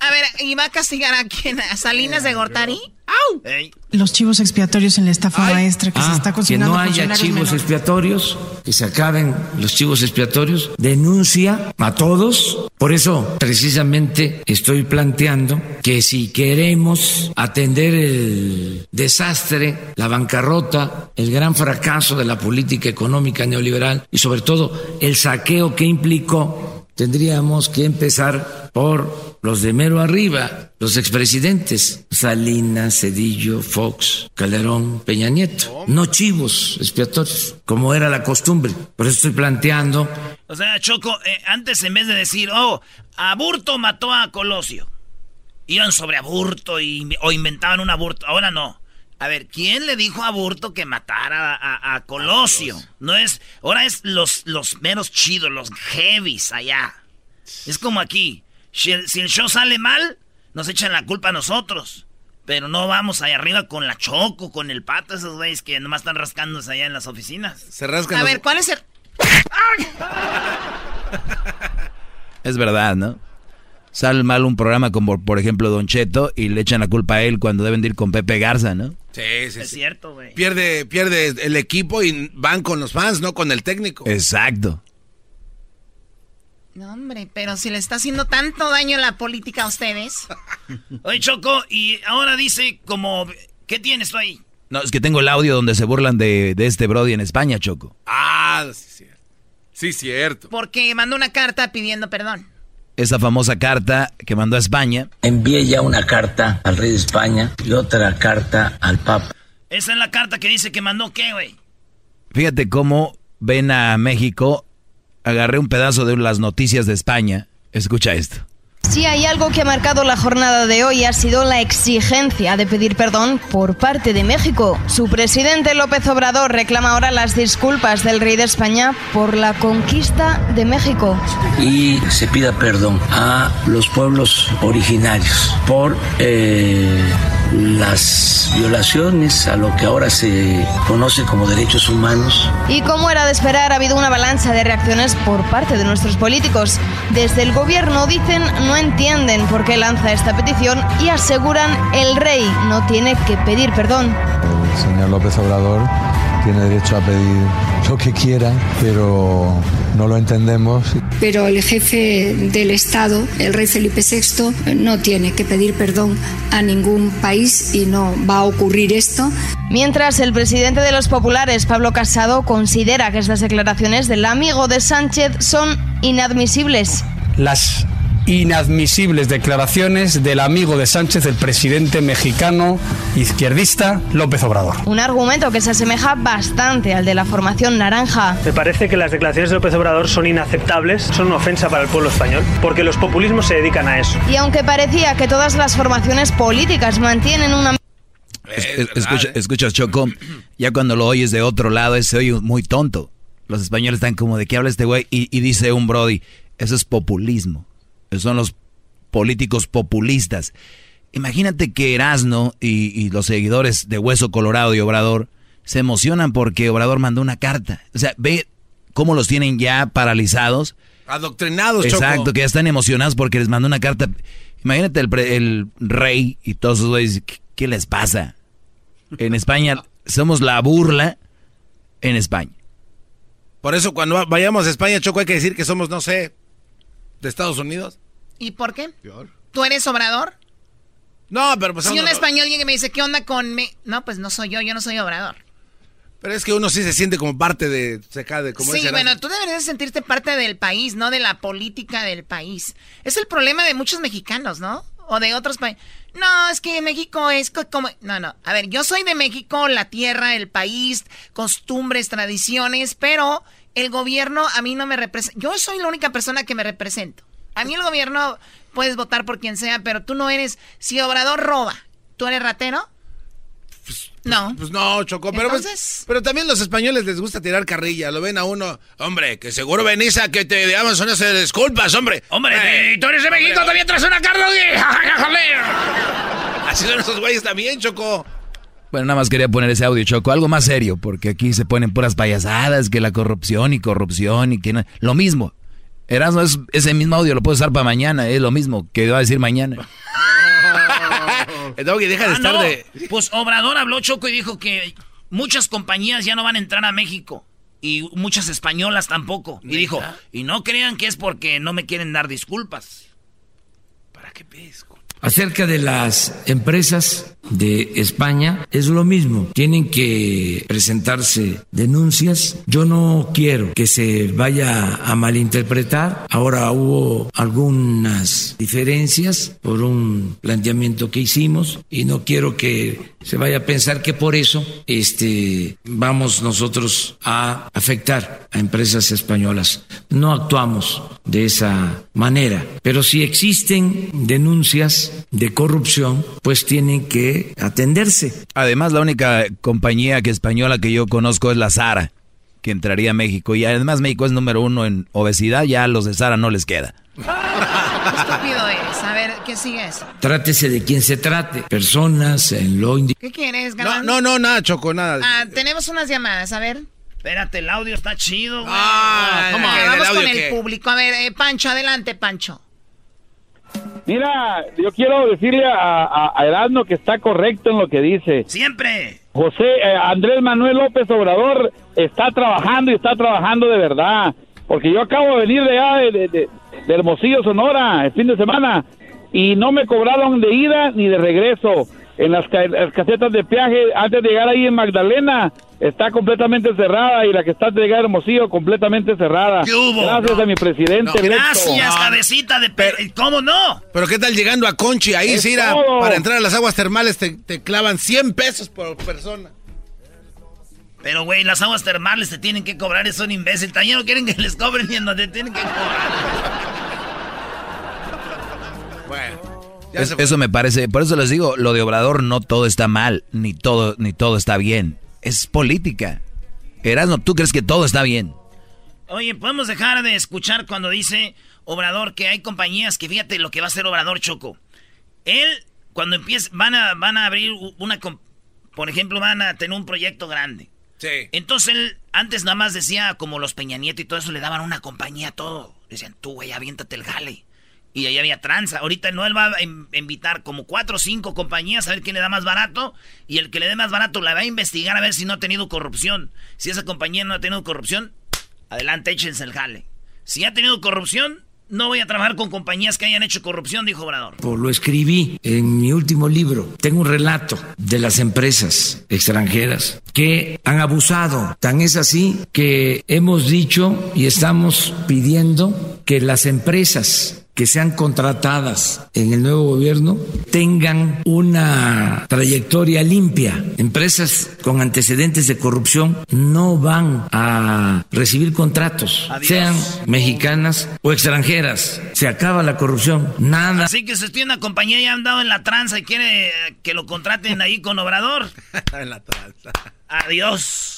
S12: A ver, ¿y va a castigar a quién? ¿A Salinas de Gortari?
S5: ¡Au!
S15: Los chivos expiatorios en la estafa maestra que se
S13: ah,
S15: está cocinando.
S13: Que no haya chivos expiatorios, que se acaben los chivos expiatorios. Denuncia a todos. Por eso, precisamente, estoy planteando que si queremos atender el desastre, la bancarrota, el gran fracaso de la política económica neoliberal y sobre todo el saqueo que implicó, tendríamos que empezar por los de mero arriba, los expresidentes, Salinas, Cedillo, Fox, Calderón, Peña Nieto, no chivos expiatorios, como era la costumbre. Por eso estoy planteando.
S5: O sea, Choco, eh, antes en vez de decir, oh, Aburto mató a Colosio, iban sobre Aburto y, o inventaban un aburto, ahora no. A ver, ¿quién le dijo a Aburto que matara a, Colosio? No es, ahora es los, los meros chidos, los heavies allá. Es como aquí. Si el, show sale mal, nos echan la culpa a nosotros. Pero no vamos allá arriba con la Choco, con el pato, esos güeyes que nomás están rascándose allá en las oficinas.
S3: Se rascan.
S12: A ver, ¿cuál es el...? *laughs*
S4: es verdad, ¿no? Sale mal un programa como, por ejemplo, Don Cheto y le echan la culpa a él cuando deben ir con Pepe Garza, ¿no?
S3: Sí, sí,
S5: Es cierto, güey.
S3: Pierde, pierde el equipo y van con los fans, no con el técnico.
S4: Exacto.
S12: No, hombre, pero si le está haciendo tanto daño la política a ustedes. *laughs*
S5: Oye, Choco, y ahora dice como... ¿Qué tienes tú ahí?
S4: No, es que tengo el audio donde se burlan de, este Brody en España, Choco.
S3: Ah, sí, cierto. Sí, cierto.
S12: Porque mandó una carta pidiendo perdón.
S4: Esa famosa carta que mandó a España.
S13: Envié ya una carta al rey de España y otra carta al Papa.
S5: Esa es la carta que dice que mandó qué, güey.
S4: Fíjate cómo ven a México agarré un pedazo de las noticias de España. Escucha esto.
S16: Si hay algo que ha marcado la jornada de hoy ha sido la exigencia de pedir perdón por parte de México. Su presidente López Obrador reclama ahora las disculpas del rey de España por la conquista de México.
S13: Y se pida perdón a los pueblos originarios por eh, las violaciones a lo que ahora se conoce como derechos humanos.
S16: Y como era de esperar, ha habido una balanza de reacciones por parte de nuestros políticos. Desde el gobierno dicen no entienden por qué lanza esta petición y aseguran el rey no tiene que pedir perdón.
S17: El señor López Obrador tiene derecho a pedir lo que quiera, pero no lo entendemos.
S18: Pero el jefe del Estado, el rey Felipe VI, no tiene que pedir perdón a ningún país y no va a ocurrir esto.
S16: Mientras el presidente de los populares, Pablo Casado, considera que estas declaraciones del amigo de Sánchez son inadmisibles.
S19: Las inadmisibles declaraciones del amigo de Sánchez, el presidente mexicano izquierdista López Obrador.
S16: Un argumento que se asemeja bastante al de la formación naranja.
S20: Me parece que las declaraciones de López Obrador son inaceptables, son una ofensa para el pueblo español, porque los populismos se dedican a eso.
S16: Y aunque parecía que todas las formaciones políticas mantienen una...
S4: escucha, escuchas, Choco, ya cuando lo oyes de otro lado, se oye muy tonto. Los españoles están como, ¿de qué habla este güey? Y, y dice un Brody, eso es populismo. Son los políticos populistas. Imagínate que Erasno y, y, los seguidores de Hueso Colorado y Obrador se emocionan porque Obrador mandó una carta. O sea, ve cómo los tienen ya paralizados.
S3: Adoctrinados,
S4: Exacto,
S3: Choco.
S4: que ya están emocionados porque les mandó una carta. Imagínate el, pre- el rey y todos esos güeyes, ¿qué, qué les pasa? En España *laughs* somos la burla en España.
S3: Por eso cuando va- vayamos a España, Choco, hay que decir que somos, no sé, de Estados Unidos.
S12: ¿Y por qué? ¿Tú eres obrador?
S3: No, pero pues...
S12: Si un español llega y me dice, ¿qué onda con me? No, pues no soy yo, yo no soy obrador.
S3: Pero es que uno sí se siente como parte de... Se de como
S12: sí, bueno, tú deberías sentirte parte del país, no de la política del país. Es el problema de muchos mexicanos, ¿no? O de otros países. No, es que México es co- como... No, no. A ver, yo soy de México, la tierra, el país, costumbres, tradiciones, pero el gobierno a mí no me representa. Yo soy la única persona que me represento. A mí el gobierno puedes votar por quien sea, pero tú no eres... Si Obrador roba, ¿tú eres ratero? No.
S3: Pues no, Choco, pero, pues-
S12: Entonces-
S3: pero también los españoles les gusta tirar carrilla. Lo ven a uno, hombre, que seguro venís a que te digamos unas disculpas, hombre.
S5: Hombre,
S3: tú eres de México, también traes una carga. *laughs* Así son esos güeyes también, Choco.
S4: Bueno, nada más quería poner ese audio, Choco. Algo más serio, porque aquí se ponen puras payasadas, que la corrupción y corrupción y que no- Lo mismo. Erasmo, es, ese mismo audio lo puedo usar para mañana, es lo mismo que va a decir mañana. *laughs*
S3: Doggy, deja de
S5: Ah,
S3: estar
S5: no.
S3: de...
S5: Pues Obrador habló Choco y dijo que muchas compañías ya no van a entrar a México. Y muchas españolas tampoco. Y dijo, y no crean que es porque no me quieren dar disculpas.
S13: Acerca de las empresas de España, es lo mismo. Tienen que presentarse denuncias. Yo no quiero que se vaya a malinterpretar. Ahora hubo algunas diferencias por un planteamiento que hicimos y no quiero que se vaya a pensar que por eso este, vamos nosotros a afectar a empresas españolas. No actuamos de esa manera, pero si existen denuncias de corrupción, pues tienen que atenderse.
S4: Además, la única compañía que española que yo conozco es la Zara, que entraría a México. Y además México es número uno en obesidad, ya a los de Zara no les queda.
S12: Estúpido eres. A ver, ¿qué sigue eso?
S13: Trátese de quien se trate, personas en lo indi-
S12: ¿Qué quieres,
S3: No,
S12: Galán?
S3: no, no, nada, Choco, nada.
S12: Ah, tenemos unas llamadas, a ver.
S5: Espérate, el audio está chido, güey.
S3: Ah, ¿el
S12: vamos con el
S3: qué?
S12: público. A ver, eh, Pancho, adelante, Pancho.
S21: Mira, yo quiero decirle a, a, a Erasmo que está correcto en lo que dice.
S5: Siempre.
S21: José eh, Andrés Manuel López Obrador está trabajando y está trabajando de verdad. Porque yo acabo de venir de allá, de, de- de- de Hermosillo, Sonora, el fin de semana, y no me cobraron de ida ni de regreso. En las, ca- las casetas de peaje, antes de llegar ahí en Magdalena, está completamente cerrada y la que está antes de llegar a Hermosillo, completamente cerrada.
S5: ¿Qué hubo?
S21: Gracias
S5: No.
S21: a mi presidente. electo.
S5: Gracias, cabecita de perro. ¿Cómo no?
S3: Pero ¿qué tal llegando a Conchi? Ahí,
S21: todo.
S3: para entrar a las aguas termales te, te clavan 100 pesos por persona.
S5: Pero, güey, las aguas termales te tienen que cobrar, es un imbécil. También no quieren que les cobren y en donde tienen que cobrar.
S3: Bueno.
S4: Es- eso me parece, por eso les digo, lo de Obrador no todo está mal, ni todo, ni todo está bien. Es política. Erasmo, ¿tú crees que todo está bien?
S5: Oye, podemos dejar de escuchar cuando dice Obrador que hay compañías que fíjate lo que va a hacer Obrador Choco. Él, cuando empiece, van a, van a abrir una, por ejemplo, van a tener un proyecto grande.
S3: Sí.
S5: Entonces él antes nada más decía, como los Peña Nieto y todo eso, le daban una compañía a todo. Decían, tú, güey, aviéntate el jale. Y ahí había tranza. Ahorita no, él va a in- invitar como cuatro o cinco compañías a ver quién le da más barato. Y el que le dé más barato la va a investigar a ver si no ha tenido corrupción. Si esa compañía no ha tenido corrupción, adelante, échense el jale. Si ha tenido corrupción, no voy a trabajar con compañías que hayan hecho corrupción, dijo Obrador.
S13: Lo escribí en mi último libro. Tengo un relato de las empresas extranjeras que han abusado. Tan es así que hemos dicho y estamos pidiendo que las empresas que sean contratadas en el nuevo gobierno tengan una trayectoria limpia. Empresas con antecedentes de corrupción no van a recibir contratos, sean mexicanas o extranjeras. Se acaba la corrupción. Nada.
S5: Así que si usted tiene una compañía y ha andado en la tranza y quiere que lo contraten ahí con Obrador. *laughs*
S3: en la tranza.
S5: Adiós.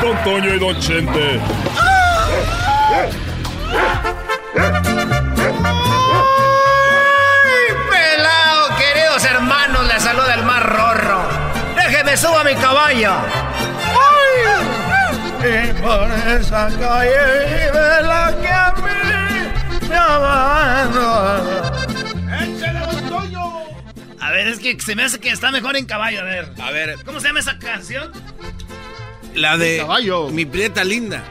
S2: Don Toño y Don Chente.
S22: ¡Ay, pelado! Queridos hermanos, les saluda el más rorro. Déjeme suba mi caballo. ¡Ay! Y por esa calle vive la que a mí me abandona.
S5: A ver, es que se me hace que está mejor en caballo. A ver.
S3: A ver.
S5: ¿Cómo se llama esa canción?
S3: La de
S5: Caballo.
S3: mi prieta linda.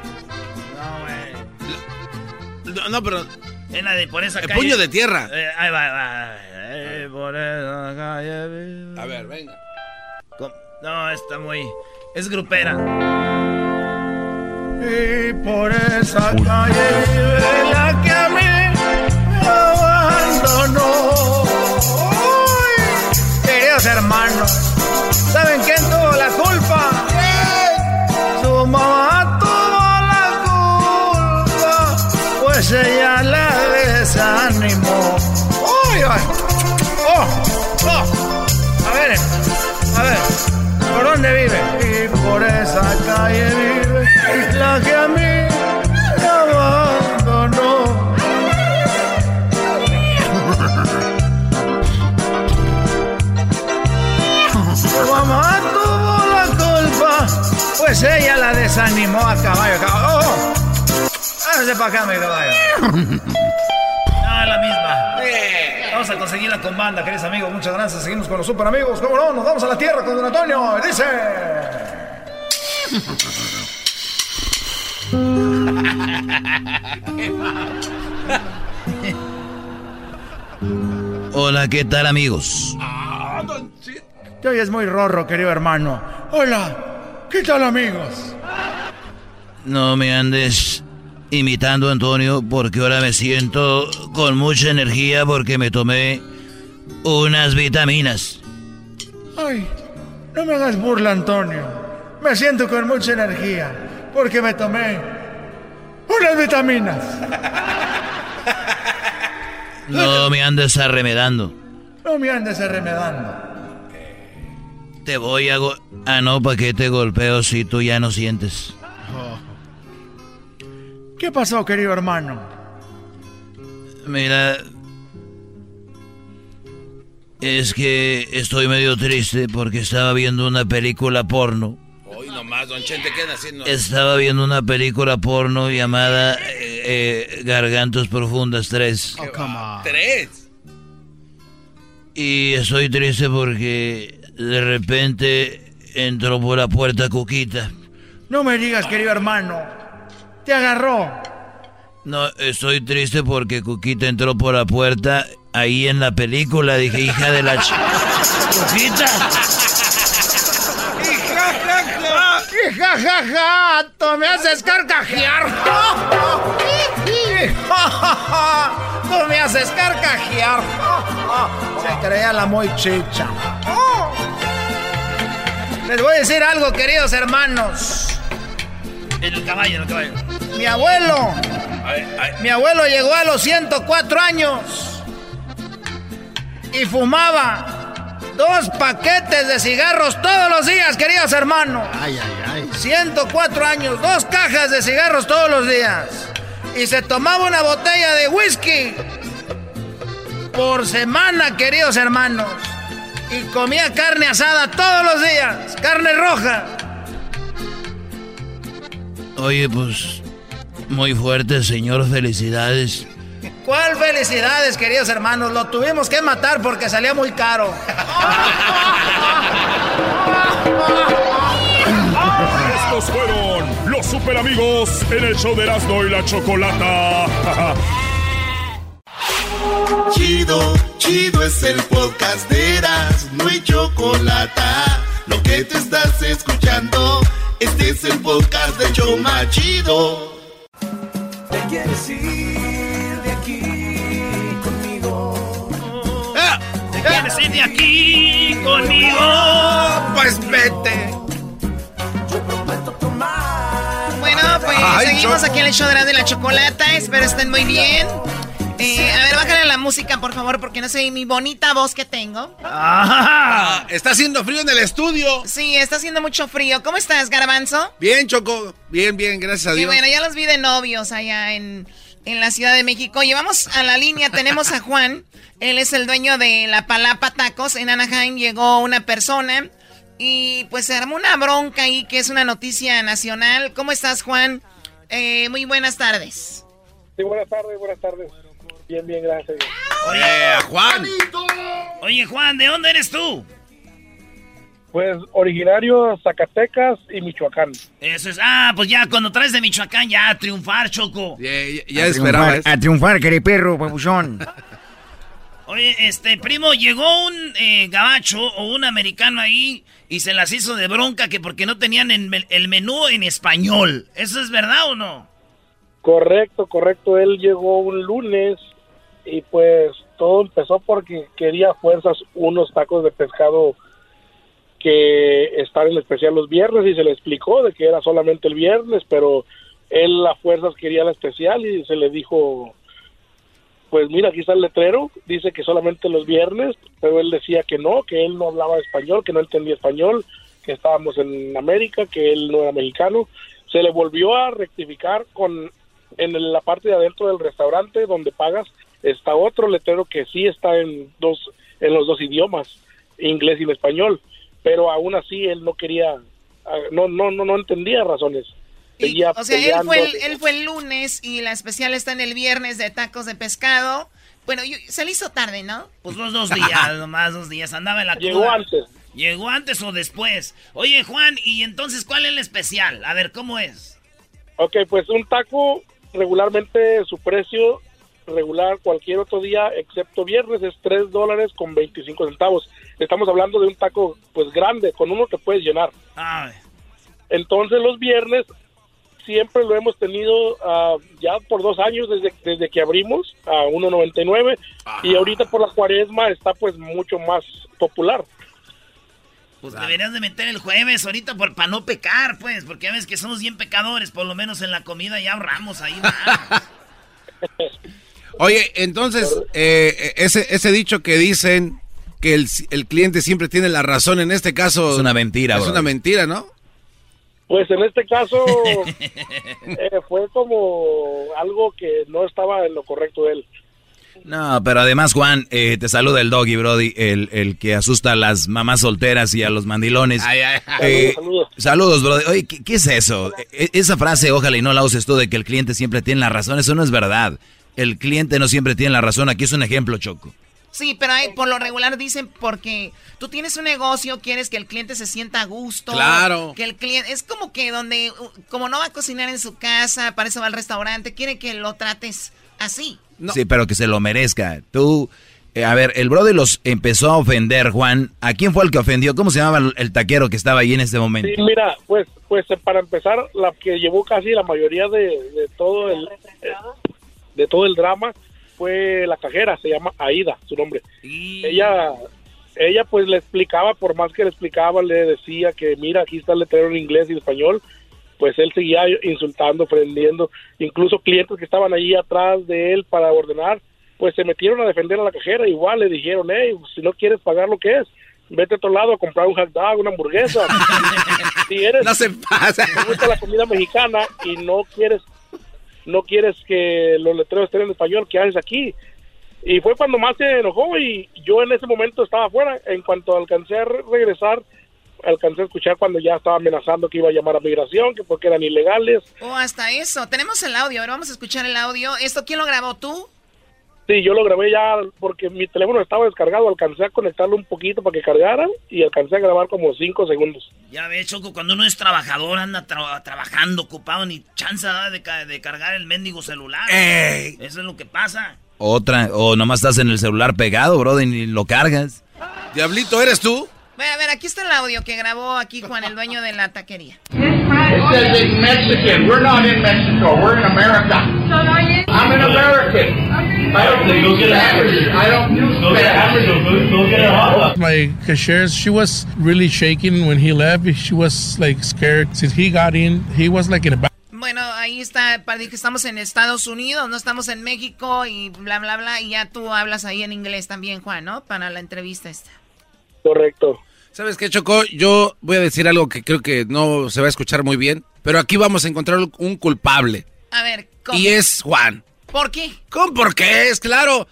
S5: No, güey.
S3: No, no, pero
S5: Es la de por esa
S3: El
S5: calle.
S3: puño de tierra.
S5: Eh, ahí va, ahí va. Eh, por esa calle.
S3: A ver, venga.
S5: Com- No, está muy. Es grupera.
S22: Y por esa calle vive la que a mí me abandonó. Uy, Queridos hermanos, ¿saben quién tuvo la culpa? Ella la desanimó. Uy, ay. Oh, oh. A ver, a ver, ¿por dónde vive? Y por esa calle vive la que a mí me abandonó. Su mamá tuvo la culpa, pues ella la desanimó a caballo. caballo. ¡Oh! Hágase para acá, mi caballo. *laughs*
S5: Ah, la misma. Vamos a conseguirla con banda, queridos amigos. Muchas gracias. Seguimos con los super amigos. ¿Cómo no? Nos vamos a la tierra con Don Antonio. Dice. *laughs*
S4: Hola, ¿qué tal amigos?
S22: Te oyes muy rorro, querido hermano. Hola, ¿qué tal, amigos?
S4: No me andes imitando, Antonio, porque ahora me siento con mucha energía porque me tomé unas vitaminas.
S22: Ay, no me hagas burla, Antonio. Me siento con mucha energía porque me tomé unas vitaminas.
S4: No me andes arremedando.
S22: No me andes arremedando.
S4: Te voy a... ah, no, ¿para qué te golpeo si tú ya no sientes?
S22: ¿Qué pasó, querido hermano?
S4: Mira... Es que estoy medio triste porque estaba viendo una película porno.
S3: Hoy nomás, Don Chente, ¿qué haciendo?
S4: Estaba viendo una película porno llamada eh, eh, Gargantos Profundas 3.
S3: Tres.
S4: Y estoy triste porque de repente entró por la puerta Cuquita.
S22: No me digas, querido hermano. Te agarró.
S4: No, estoy triste porque Cuquita entró por la puerta ahí en la película. Dije, hija de la ch... ¡Cuquita!
S22: ¡Y ja, ja, ja! ¡Tú me haces carcajear! ¡Y ja, ja, ja! ¡Tú me haces carcajear! Se creía la muy chicha. Les voy a decir algo, queridos hermanos.
S5: En el caballo, en el caballo.
S22: Mi abuelo, mi abuelo llegó a los 104 años y fumaba dos paquetes de cigarros todos los días, queridos hermanos.
S14: Ay, ay, ay.
S22: 104 años, dos cajas de cigarros todos los días. Y se tomaba una botella de whisky por semana, queridos hermanos. Y comía carne asada todos los días, carne roja.
S4: Oye, pues muy fuerte, señor, felicidades.
S22: ¿Cuál felicidades, queridos hermanos? Lo tuvimos que matar porque salía muy caro.
S2: Estos fueron los super amigos en el show de Erasmo y la Chocolata.
S1: Chido, chido es el podcast de Erasmo y Chocolata. Lo que te estás escuchando, este es el podcast de Choma Chido.
S9: ¿Te quieres ir de aquí conmigo?
S5: ¿Te quieres ir de aquí conmigo?
S22: Pues vete.
S12: Bueno, pues
S22: Ay,
S12: seguimos
S22: Choco.
S12: aquí en el show de la, de la chocolata. Espero estén muy bien. Eh, a ver, bájale la música, por favor, porque no sé mi bonita voz que tengo.
S3: Ah, está haciendo frío en el estudio.
S12: Sí, está haciendo mucho frío. ¿Cómo estás, Garbanzo?
S3: Bien, Choco. Bien, bien, gracias a
S12: Y
S3: Dios.
S12: bueno, ya los vi de novios allá en, en la Ciudad de México. Llevamos a la línea, tenemos a Juan. Él es el dueño de la Palapa Tacos. En Anaheim llegó una persona y pues se armó una bronca ahí que es una noticia nacional. ¿Cómo estás, Juan? Eh, muy buenas tardes.
S21: Sí, buenas tardes, buenas tardes. Bien, bien, gracias.
S5: Oye,
S3: Juan.
S5: Oye, Juan, ¿de dónde eres tú?
S21: Pues originario Zacatecas y Michoacán.
S5: Eso es. Ah, pues ya, cuando traes de Michoacán, ya a triunfar, Choco.
S3: Ya, esperaba eso.
S6: A triunfar, perro, papuchón. *laughs*
S5: Oye, este primo, llegó un eh, gabacho o un americano ahí y se las hizo de bronca que porque no tenían el, el menú en español. ¿Eso es verdad o no?
S21: Correcto, correcto. Él llegó un lunes y pues todo empezó porque quería fuerzas unos tacos de pescado que están en especial los viernes y se le explicó de que era solamente el viernes, pero él a fuerzas quería la especial y se le dijo, pues mira, aquí está el letrero, dice que solamente los viernes, pero él decía que no, que él no hablaba español, que no entendía español, que estábamos en América, que él no era mexicano. Se le volvió a rectificar con en la parte de adentro del restaurante donde pagas está otro letrero que sí está en dos en los dos idiomas, inglés y español, pero aún así él no quería ah, no no no no entendía razones. Seguía
S12: O sea, él fue, el, él fue el lunes y la especial está en el viernes de tacos de pescado. Bueno, yo- se le hizo tarde, ¿no?
S5: Pues los dos días, *laughs* nomás dos días. Andaba en la
S21: Llegó
S5: cruda.
S21: antes.
S5: ¿Llegó antes o después? Oye, Juan, ¿y entonces cuál es el especial? A ver, ¿cómo es?
S21: Ok, pues un taco regularmente su precio regular cualquier otro día excepto viernes es 3 dólares con 25 centavos. Estamos hablando de un taco pues grande, con uno te puedes llenar.
S5: Ay.
S21: Entonces los viernes siempre lo hemos tenido ah, ya por dos años desde, desde que abrimos a 1.99 y ahorita por la cuaresma está pues mucho más popular.
S5: Pues deberías de meter el jueves ahorita por, para no pecar, pues, porque ya ves que somos bien pecadores, por lo menos en la comida ya ahorramos ahí. *laughs*
S3: Oye, entonces, eh, ese, ese dicho que dicen que el, el cliente siempre tiene la razón, en este caso...
S4: Es una mentira,
S3: Es
S4: bro.
S3: una mentira, ¿no?
S21: Pues en este caso *laughs* eh, fue como algo que no estaba en lo correcto de él.
S4: No, pero además, Juan, eh, te saluda el doggy, Brody, el, el que asusta a las mamás solteras y a los mandilones. Eh,
S21: Saludos,
S4: saludos, Brody. Oye, ¿qué, qué es eso? E- esa frase, ojalá y no la uses tú, de que el cliente siempre tiene la razón. Eso no es verdad. El cliente no siempre tiene la razón. Aquí es un ejemplo, Choco.
S12: Sí, pero hay, por lo regular dicen porque tú tienes un negocio, quieres que el cliente se sienta a gusto.
S3: Claro.
S12: Que el cliente, es como que donde, como no va a cocinar en su casa, para eso va al restaurante, quiere que lo trates así.
S4: Sí, pero que se lo merezca. Tú, eh, a ver, el Brody los empezó a ofender, Juan. ¿A quién fue el que ofendió? ¿Cómo se llamaba el, taquero que estaba ahí en este momento?
S21: Sí, mira, pues, pues para empezar, la que llevó casi la mayoría de, de todo el eh, de todo el drama fue la cajera, se llama Aida, su nombre. Ella, ella pues le explicaba, por más que le explicaba, le decía que mira, aquí está el letrero en inglés y en español, pues él seguía insultando, prendiendo, incluso clientes que estaban allí atrás de él para ordenar, pues se metieron a defender a la cajera, igual le dijeron, hey, si no quieres pagar lo que es, vete a otro lado a comprar un hot dog, una hamburguesa. *laughs* si eres,
S3: No se pasa.
S21: te gusta la comida mexicana y no quieres no quieres que los letreros estén en español, ¿qué haces aquí? Y fue cuando más se enojó y yo en ese momento estaba afuera. En cuanto alcancé a re- regresar, alcancé a escuchar cuando ya estaba amenazando que iba a llamar a migración, que porque eran ilegales.
S12: O hasta eso. Tenemos el audio, ahora vamos a escuchar el audio. ¿Esto quién lo grabó tú?
S21: Sí, yo lo grabé ya porque mi teléfono estaba descargado, alcancé a conectarlo un poquito para que cargara y alcancé a grabar como cinco segundos.
S5: Ya ves, Choco, cuando uno es trabajador, anda tra- trabajando, ocupado, ni chance da de, ca- de cargar el mendigo celular.
S4: Ey.
S5: Eso es lo que pasa.
S4: Otra, o nomás estás en el celular pegado, bro, y ni lo cargas.
S3: Diablito, ¿eres tú?
S12: Bueno, a ver, aquí está el audio que grabó aquí Juan, el dueño de la taquería.
S9: It says in Mexican. We're not in Mexico. We're in America. An. I don't use.
S23: My cashier, she was really shaking when he left. She was like scared. Since he got in, he was like in a.
S12: Bueno, ahí está, para que estamos en Estados Unidos, no estamos en México y bla, bla, bla. Y ya tú hablas ahí en inglés también, Juan, ¿no? Para la entrevista esta.
S21: Correcto.
S3: ¿Sabes qué, Choco? Yo voy a decir algo que creo que no se va a escuchar muy bien, pero aquí vamos a encontrar un culpable.
S12: A ver, ¿cómo?
S3: Y es Juan.
S12: ¿Por qué?
S3: ¿Cómo por qué? Es claro.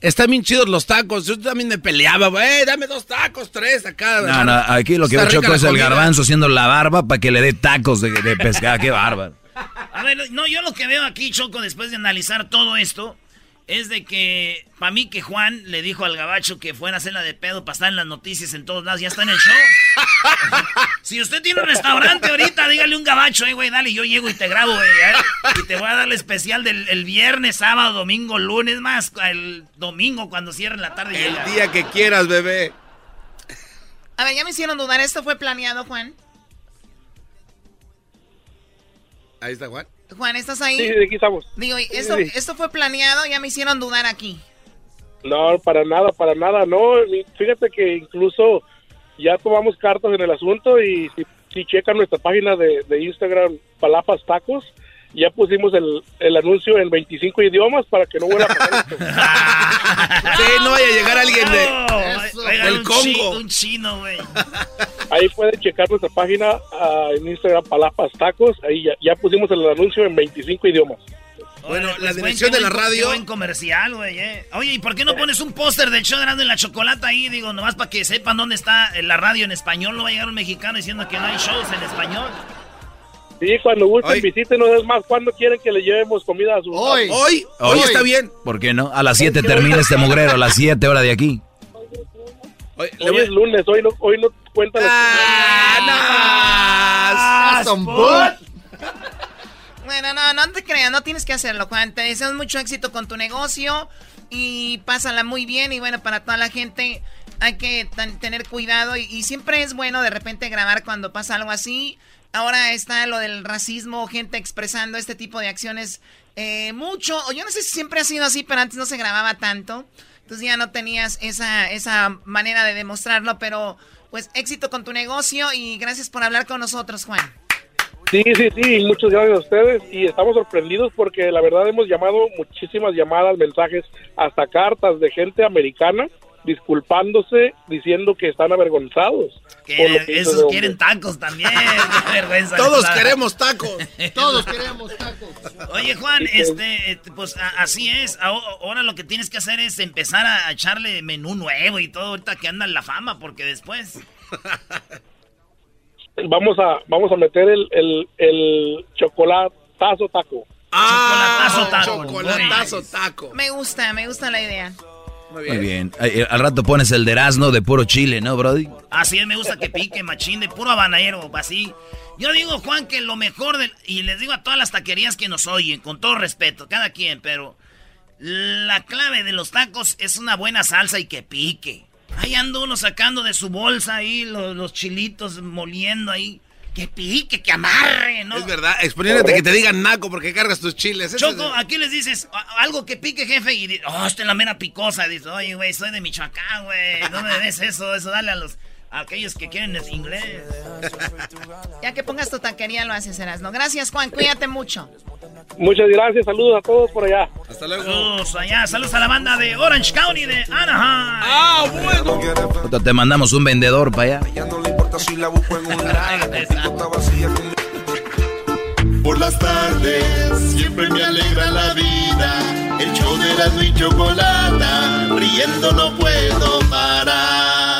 S3: Están bien chidos los tacos. Yo también me peleaba, güey. Dame dos tacos, tres acá.
S4: No, no, aquí lo que veo Choco es el garbanzo haciendo la barba para que le dé tacos de, de pescado. Qué bárbaro.
S5: A ver, no, yo lo que veo aquí, Choco, después de analizar todo esto, es de que, para mí que Juan le dijo al gabacho que fuera a hacerla de pedo para estar en las noticias en todos lados, ya está en el show. *laughs* si usted tiene un restaurante ahorita, dígale un gabacho, eh, güey, dale, yo llego y te grabo, güey, eh, y te voy a dar el especial del el viernes, sábado, domingo, lunes, más, el domingo cuando cierren la tarde.
S3: El
S5: llega.
S3: día que quieras, bebé.
S12: A ver, ya me hicieron dudar, ¿esto fue planeado, Juan?
S3: Ahí está, Juan.
S12: Juan, ¿estás ahí?
S21: Sí, sí, aquí estamos.
S12: Digo, esto,
S21: sí.
S12: esto fue planeado, ya me hicieron dudar aquí.
S21: No, para nada, para nada. No, fíjate que incluso ya tomamos cartas en el asunto y si, si checan nuestra página de, de Instagram, Palapas Tacos, ya pusimos el, el anuncio en 25 idiomas para que no vuelva a *laughs* pasar esto.
S3: Sí, no vaya a llegar alguien de,
S5: oigan,
S3: del
S5: un chi-
S3: Congo.
S5: un chino, güey.
S21: Ahí pueden checar nuestra página ah, en Instagram, Palapas Tacos. Ahí ya, ya pusimos el anuncio en 25 idiomas.
S3: Bueno,
S5: Órale,
S3: la
S5: pues,
S3: dirección
S5: buen-
S3: de la radio-
S5: buen comercial, güey, eh. Oye, ¿y por qué no pones un póster del show de Erasmo en la Chocolata ahí? Digo, nomás para que sepan dónde está la radio en español. No va a llegar un mexicano diciendo que no hay shows en español.
S21: Sí, cuando gusten,
S3: Hoy.
S21: visítenos. Es más, cuando quieren que le llevemos comida a su
S3: Hoy, hoy, hoy está bien.
S4: ¿Por qué no? A las 7 termina este mugrero, a las 7 hora de aquí.
S3: Hoy,
S21: es lunes, hoy no, hoy no cuenta la...
S3: Ah, no. *laughs*
S12: Bueno, no, no te creas, no tienes que hacerlo, Juan. Te deseamos mucho éxito con tu negocio y pásala muy bien. Y bueno, para toda la gente hay que tener cuidado y, y siempre es bueno de repente grabar cuando pasa algo así. Ahora está lo del racismo, gente expresando este tipo de acciones eh, mucho. O yo no sé si siempre ha sido así, pero antes no se grababa tanto. Entonces ya no tenías esa, esa manera de demostrarlo, pero pues éxito con tu negocio y gracias por hablar con nosotros, Juan.
S21: Sí, sí, sí, muchas gracias a ustedes y estamos sorprendidos porque la verdad hemos llamado muchísimas llamadas, mensajes, hasta cartas de gente americana disculpándose, diciendo que están avergonzados.
S5: Que esos quieren tacos también. *laughs* Qué vergüenza.
S3: Todos queremos tacos. *laughs*
S24: Todos queremos tacos.
S5: Oye, Juan, este, este, pues a- así es. Aho- Ahora lo que tienes que hacer es empezar a echarle menú nuevo y todo ahorita que anda en la fama, porque después. *laughs*
S21: Vamos a vamos a meter el, el, el chocolatazo taco.
S5: Chocolatazo taco.
S3: Chocolatazo taco.
S12: Me gusta, me gusta la idea.
S3: Muy
S4: Muy bien. Eh, Al rato pones el de Erasmo de puro chile, ¿no, Brody?
S5: Así es, me gusta que pique, machín, de puro habanero, así. Yo digo, Juan, que lo mejor del... Y les digo a todas las taquerías que nos oyen, con todo respeto, cada quien, pero... La clave de los tacos es una buena salsa y que pique. Ahí anda uno sacando de su bolsa ahí los, los chilitos, moliendo ahí. Que pique, que amarre, ¿no?
S3: Es verdad, exponiéndote que te digan naco porque cargas tus chiles.
S5: Choco,
S3: es-
S5: aquí les dices algo que pique, jefe, y dices, oh, esta es la mera picosa. Dices, oye, güey, soy de Michoacán, güey. No me des eso, eso dale a los a aquellos que quieren es inglés.
S12: Ya que pongas tu taquería lo haces, Erasno. Gracias, Juan. Cuídate mucho.
S21: Muchas gracias, saludos a todos por allá.
S3: Hasta luego.
S5: Saludos allá, saludos a la banda de Orange County de Anaheim.
S3: Ah, bueno.
S4: Ahorita Te mandamos un vendedor para allá.
S1: Por las tardes siempre me alegra la vida. El show de Erasmo y Chocolata, riendo no puedo parar.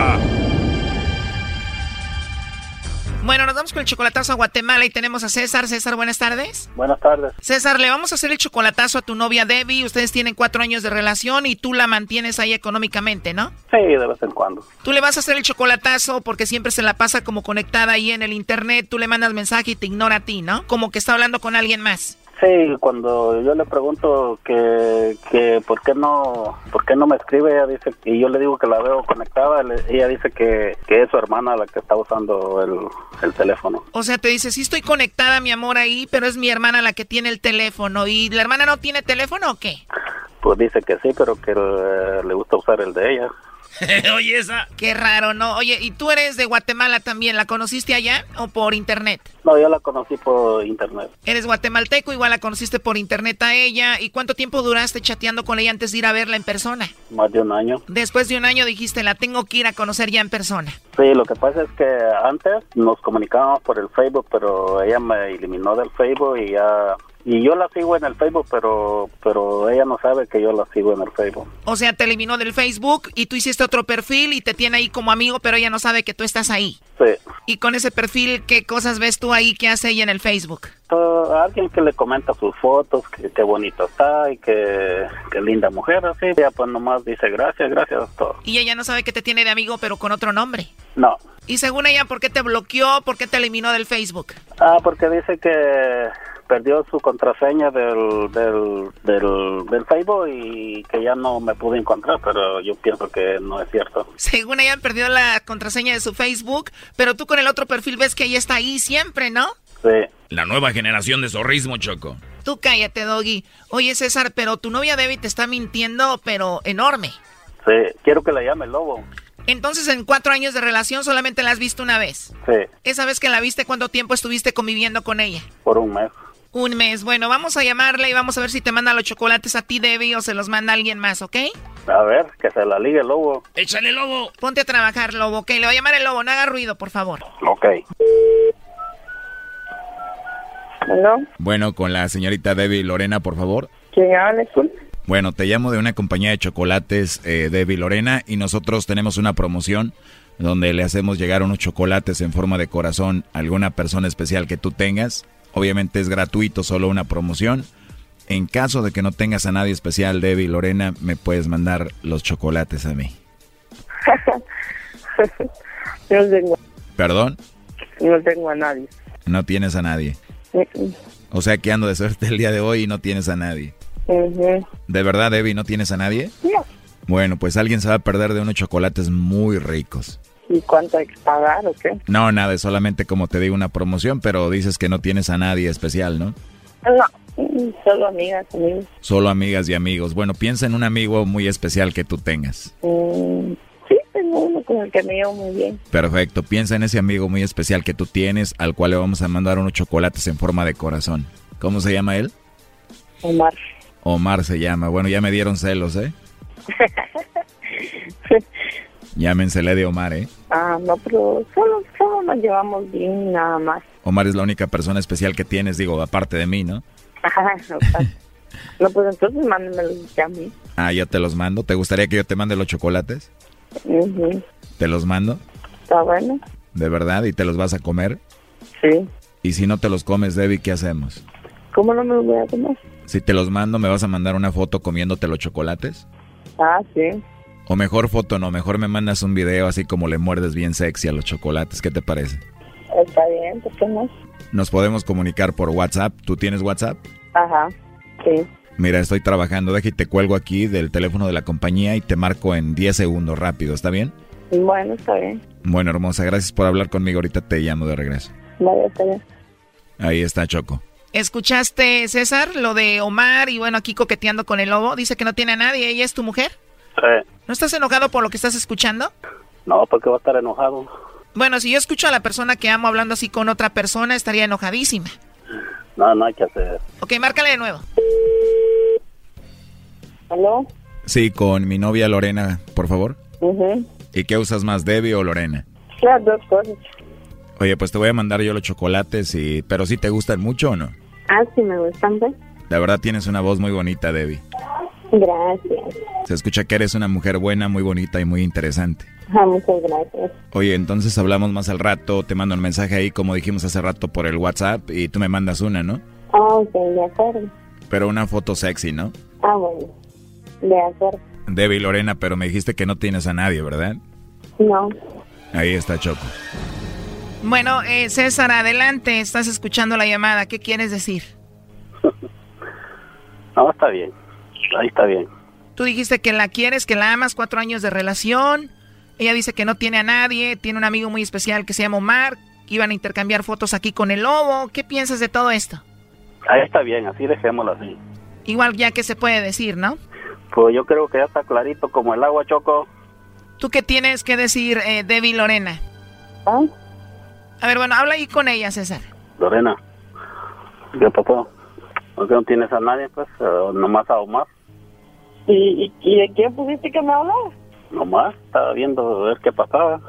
S12: Bueno, nos vamos con el chocolatazo a Guatemala y tenemos a César. César, buenas tardes.
S25: Buenas tardes.
S12: César, le vamos a hacer el chocolatazo a tu novia Debbie. Ustedes tienen cuatro años de relación y tú la mantienes ahí económicamente, ¿no?
S25: Sí, de vez en cuando.
S12: Tú le vas a hacer el chocolatazo porque siempre se la pasa como conectada ahí en el internet. Tú le mandas mensaje y te ignora a ti, ¿no? Como que está hablando con alguien más.
S25: Sí, cuando yo le pregunto que, que por qué no por qué no me escribe, ella dice y yo le digo que la veo conectada, le- ella dice que, que es su hermana la que está usando el, el teléfono.
S12: O sea, te dice, sí estoy conectada, mi amor, ahí, pero es mi hermana la que tiene el teléfono. ¿Y la hermana no tiene teléfono o qué?
S25: Pues dice que sí, pero que eh, le gusta usar el de ella. *laughs*
S12: Oye, esa. Qué raro, ¿no? Oye, ¿y tú eres de Guatemala también? ¿La conociste allá o por internet?
S25: No, yo la conocí por internet.
S12: Eres guatemalteco, igual la conociste por internet a ella. ¿Y cuánto tiempo duraste chateando con ella antes de ir a verla en persona?
S25: Más de un año.
S12: Después de un año dijiste, la tengo que ir a conocer ya en persona.
S25: Sí, lo que pasa es que antes nos comunicábamos por el Facebook, pero ella me eliminó del Facebook y ya y yo la sigo en el Facebook, pero pero ella no sabe que yo la sigo en el Facebook.
S12: O sea, te eliminó del Facebook y tú hiciste otro perfil y te tiene ahí como amigo, pero ella no sabe que tú estás ahí.
S25: Sí.
S12: Y con ese perfil, ¿qué cosas ves tú ahí que hace ella en el Facebook?
S25: Uh, alguien que le comenta sus fotos, que qué bonito está y que, que linda mujer, así. Ella pues nomás dice gracias, gracias, todo.
S12: Y ella no sabe que te tiene de amigo, pero con otro nombre.
S25: No.
S12: Y según ella, ¿por qué te bloqueó? ¿Por qué te eliminó del Facebook?
S25: Ah, porque dice que perdió su contraseña del, del, del, del Facebook y que ya no me pude encontrar, pero yo pienso que no es cierto.
S12: Según ella, perdió la contraseña de su Facebook, pero tú con el otro perfil ves que ella está ahí siempre, ¿no?
S25: Sí.
S4: La nueva generación de zorrismo, Choco.
S12: Tú cállate, Doggy. Oye, César, pero tu novia Debbie te está mintiendo, pero enorme.
S25: Sí, quiero que la llame Lobo.
S12: Entonces, en cuatro años de relación solamente la has visto una vez.
S25: Sí,
S12: Esa vez que la viste, ¿cuánto tiempo estuviste conviviendo con ella?
S25: por un mes.
S12: Un mes. Bueno, vamos a llamarla y vamos a ver si te manda los chocolates a ti, Debbie, o se los manda alguien más, ¿ok?
S25: A ver, que se la ligue Lobo.
S12: Échale, Lobo. Ponte a trabajar, Lobo, ¿ok? Le voy a llamar el Lobo, no haga ruido, por favor.
S25: Ok.
S26: ¿No?
S4: Bueno, con la señorita Debbie Lorena, por favor.
S26: ¿Quién habla?
S4: Bueno, te llamo de una compañía de chocolates, eh, Debbie Lorena, y nosotros tenemos una promoción donde le hacemos llegar unos chocolates en forma de corazón a alguna persona especial que tú tengas. Obviamente es gratuito, solo una promoción. En caso de que no tengas a nadie especial, Debbie Lorena, me puedes mandar los chocolates a mí. *laughs*
S26: no tengo,
S4: ¿Perdón?
S26: no tengo a nadie.
S4: No tienes a nadie. O sea que ando de suerte el día de hoy y no tienes a nadie. ¿De verdad, Debbie, no tienes a nadie?
S26: No.
S4: Bueno, pues alguien se va a perder de unos chocolates muy ricos.
S26: ¿Y cuánto hay que pagar o qué?
S4: No, nada, es solamente como te digo una promoción, pero dices que no tienes a nadie especial, ¿no?
S26: No, mm, solo amigas, amigos.
S4: Solo amigas y amigos. Bueno, piensa en un amigo muy especial que tú tengas.
S26: Mm, sí, tengo uno con el que me llevo muy bien.
S4: Perfecto, piensa en ese amigo muy especial que tú tienes, al cual le vamos a mandar unos chocolates en forma de corazón. ¿Cómo se llama él?
S26: Omar.
S4: Omar se llama. Bueno, ya me dieron celos, ¿eh? *laughs* Llámensele de Omar, ¿eh?
S26: ah, no, pero solo, solo nos llevamos bien nada más.
S4: Omar es la única persona especial que tienes, digo, aparte de mí, ¿no? *laughs*
S26: Ajá, no, pues entonces mándenmelos ya a mí.
S4: Ah, yo te los mando. ¿Te gustaría que yo te mande los chocolates?
S26: Ujú.
S4: ¿Te los mando?
S26: Está bueno.
S4: ¿De verdad? ¿Y te los vas a comer?
S26: Sí.
S4: Y si no te los comes, Debbie, ¿qué hacemos?
S26: ¿Cómo no me los voy a comer?
S4: Si te los mando, ¿me vas a mandar una foto comiéndote los chocolates?
S26: Ah, sí.
S4: O mejor foto, no, mejor me mandas un video así como le muerdes bien sexy a los chocolates. ¿Qué te parece?
S26: Está bien, ¿por qué no?
S4: Nos podemos comunicar por WhatsApp. ¿Tú tienes WhatsApp?
S26: Ajá, sí.
S4: Mira, estoy trabajando. Deja y te cuelgo aquí del teléfono de la compañía y te marco en 10 segundos rápido. ¿Está bien?
S26: Bueno, está bien.
S4: Bueno, hermosa, gracias por hablar conmigo. Ahorita te llamo de regreso.
S26: Vaya, está bien.
S4: Ahí está Choco.
S12: ¿Escuchaste, César, lo de Omar y bueno, aquí coqueteando con el lobo? Dice que no tiene a nadie. ¿Ella es tu mujer?
S25: Sí.
S12: ¿No estás enojado por lo que estás escuchando?
S25: No, porque va a estar enojado.
S12: Bueno, si yo escucho a la persona que amo hablando así con otra persona, estaría enojadísima.
S25: No, no hay que hacer.
S12: Ok, márcale de nuevo.
S26: ¿Aló?
S4: Sí, con mi novia Lorena, por favor. ¿Y qué usas más, Debbie o Lorena?
S26: Las dos cosas.
S4: Oye, pues te voy a mandar yo los chocolates, y... pero sí te gustan mucho o no?
S26: Ah, sí me gustan, pues.
S4: La verdad tienes una voz muy bonita, Debbie.
S26: Gracias.
S4: Se escucha que eres una mujer buena, muy bonita y muy interesante.
S26: Ah, muchas gracias.
S4: Oye, entonces hablamos más al rato, te mando un mensaje ahí como dijimos hace rato por el WhatsApp y tú me mandas una, ¿no?
S26: Ah, ok, de acuerdo.
S4: Pero una foto sexy, ¿no?
S26: Ah, bueno. De acuerdo.
S4: Debbie y Lorena, pero me dijiste que no tienes a nadie, ¿verdad?
S26: No.
S4: Ahí está Choco.
S12: Bueno, eh, César, adelante, estás escuchando la llamada. ¿Qué quieres decir? *laughs*
S25: No, está bien. Ahí está bien.
S12: Tú dijiste que la quieres, que la amas, cuatro años de relación. Ella dice que no tiene a nadie, tiene un amigo muy especial que se llama Omar. Iban a intercambiar fotos aquí con el lobo. ¿Qué piensas de todo esto?
S25: Ahí está bien, así dejémoslo así.
S12: Igual ya que se puede decir, ¿no?
S25: Pues yo creo que ya está clarito como el agua, Choco.
S12: ¿Tú qué tienes que decir, eh, Debbie Lorena?
S26: ¿Ah?
S12: A ver, bueno, habla ahí con ella, César.
S25: Lorena, ¿qué pasó? ¿Por qué no tienes a nadie, pues? Eh, nomás a Omar.
S26: ¿Y, y, y de quién pusiste que me hablaba?
S25: Nomás, estaba viendo a ver qué pasaba.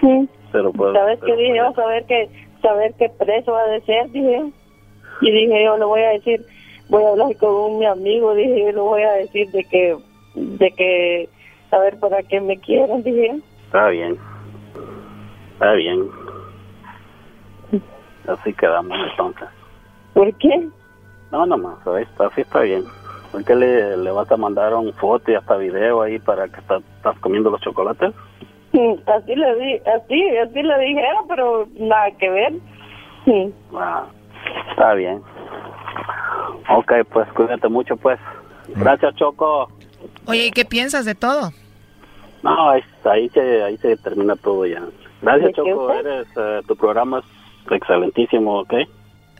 S26: Sí.
S25: Pero pues...
S26: ¿Sabes qué dije yo? Saber que, saber qué preso ha de ser, dije. Y dije yo, le voy a decir, voy a hablar con un, mi amigo, dije yo, le voy a decir de que, de que, a ver para qué me quieren, dije.
S25: Está bien. Está bien. Así quedamos entonces.
S26: ¿Por qué?
S25: No, nomás, así está bien. ¿Por qué le, le vas a mandar un foto y hasta video ahí para que está- estás comiendo los chocolates?
S26: Así le di, así, así le dijeron, pero nada que ver. Sí.
S25: Ah, está bien. Ok, pues cuídate mucho, pues. Gracias, Choco.
S12: Oye, ¿y qué piensas de todo?
S25: No, ahí, ahí se, ahí se termina todo ya. Gracias,
S12: ¿De qué
S25: Choco. Eres, eh, tu programa es excelentísimo, ¿ok?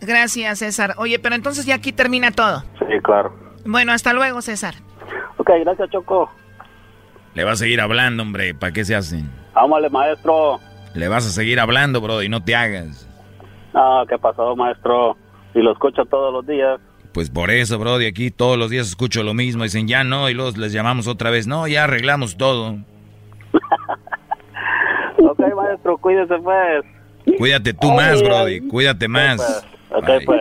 S12: Gracias, César. Oye, pero entonces ya aquí termina todo.
S25: Sí, claro.
S12: Bueno, hasta luego, César.
S25: Ok, gracias, Choco.
S4: Le vas a seguir hablando, hombre, ¿para qué se hacen?
S25: Ámale, maestro.
S4: Le vas a seguir hablando, bro, y no te hagas.
S25: No, ¿qué pasó, maestro? Si lo escucho todos los días.
S4: Pues por eso, bro, de aquí todos los días escucho lo mismo. Dicen, ya no, y luego les llamamos otra vez. No, ya arreglamos todo. *laughs*
S25: Ok, maestro, cuídese, pues.
S4: Cuídate tú más, Brody, cuídate más.
S25: Ok,
S4: Bye.
S25: pues.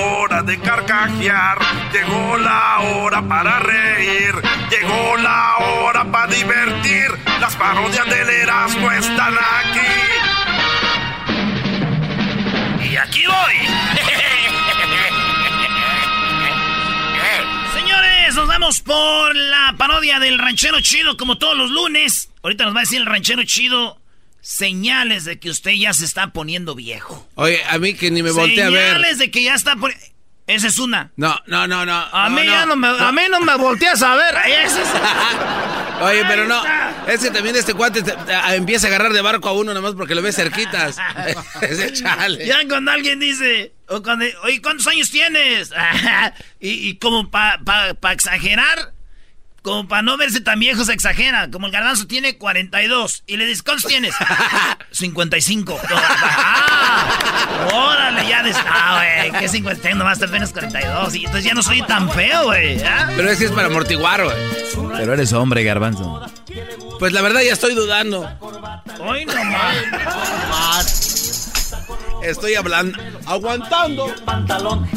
S27: hora de carcajear, llegó la hora para reír, llegó la hora para divertir. Las parodias del Erasmo están aquí.
S5: Y aquí voy. Señores, nos vamos por la parodia del ranchero chido como todos los lunes. Ahorita nos va a decir el ranchero chido señales de que usted ya se está poniendo viejo.
S3: Oye, a mí que ni me volteé a ver.
S5: Señales de que ya está por... Esa es una.
S3: No, no, no, no.
S5: A mí ya no me- a mí no me volteas a ver. *laughs* Esa es-
S3: Oye, pero no. Es que también este cuate te- te- empieza a agarrar de barco a uno nomás porque lo ve cerquitas. *laughs* Ese chale.
S5: Ya cuando alguien dice, o cuando, oye, ¿cuántos años tienes? *laughs* y, y como para pa, pa exagerar, como para no verse tan viejo se exagera. Como el garbanzo tiene 42 y le dices, ¿cuántos tienes? *laughs* 55. ¡Ah! Órale, ya de Ah, güey, ¿qué 50? Tengo nomás apenas 42. Y entonces ya no soy tan feo, güey.
S3: Pero ese es para amortiguar, güey.
S4: Pero eres hombre, garbanzo.
S3: Pues la verdad ya estoy dudando.
S5: Hoy nomás.
S3: Estoy hablando, aguantando.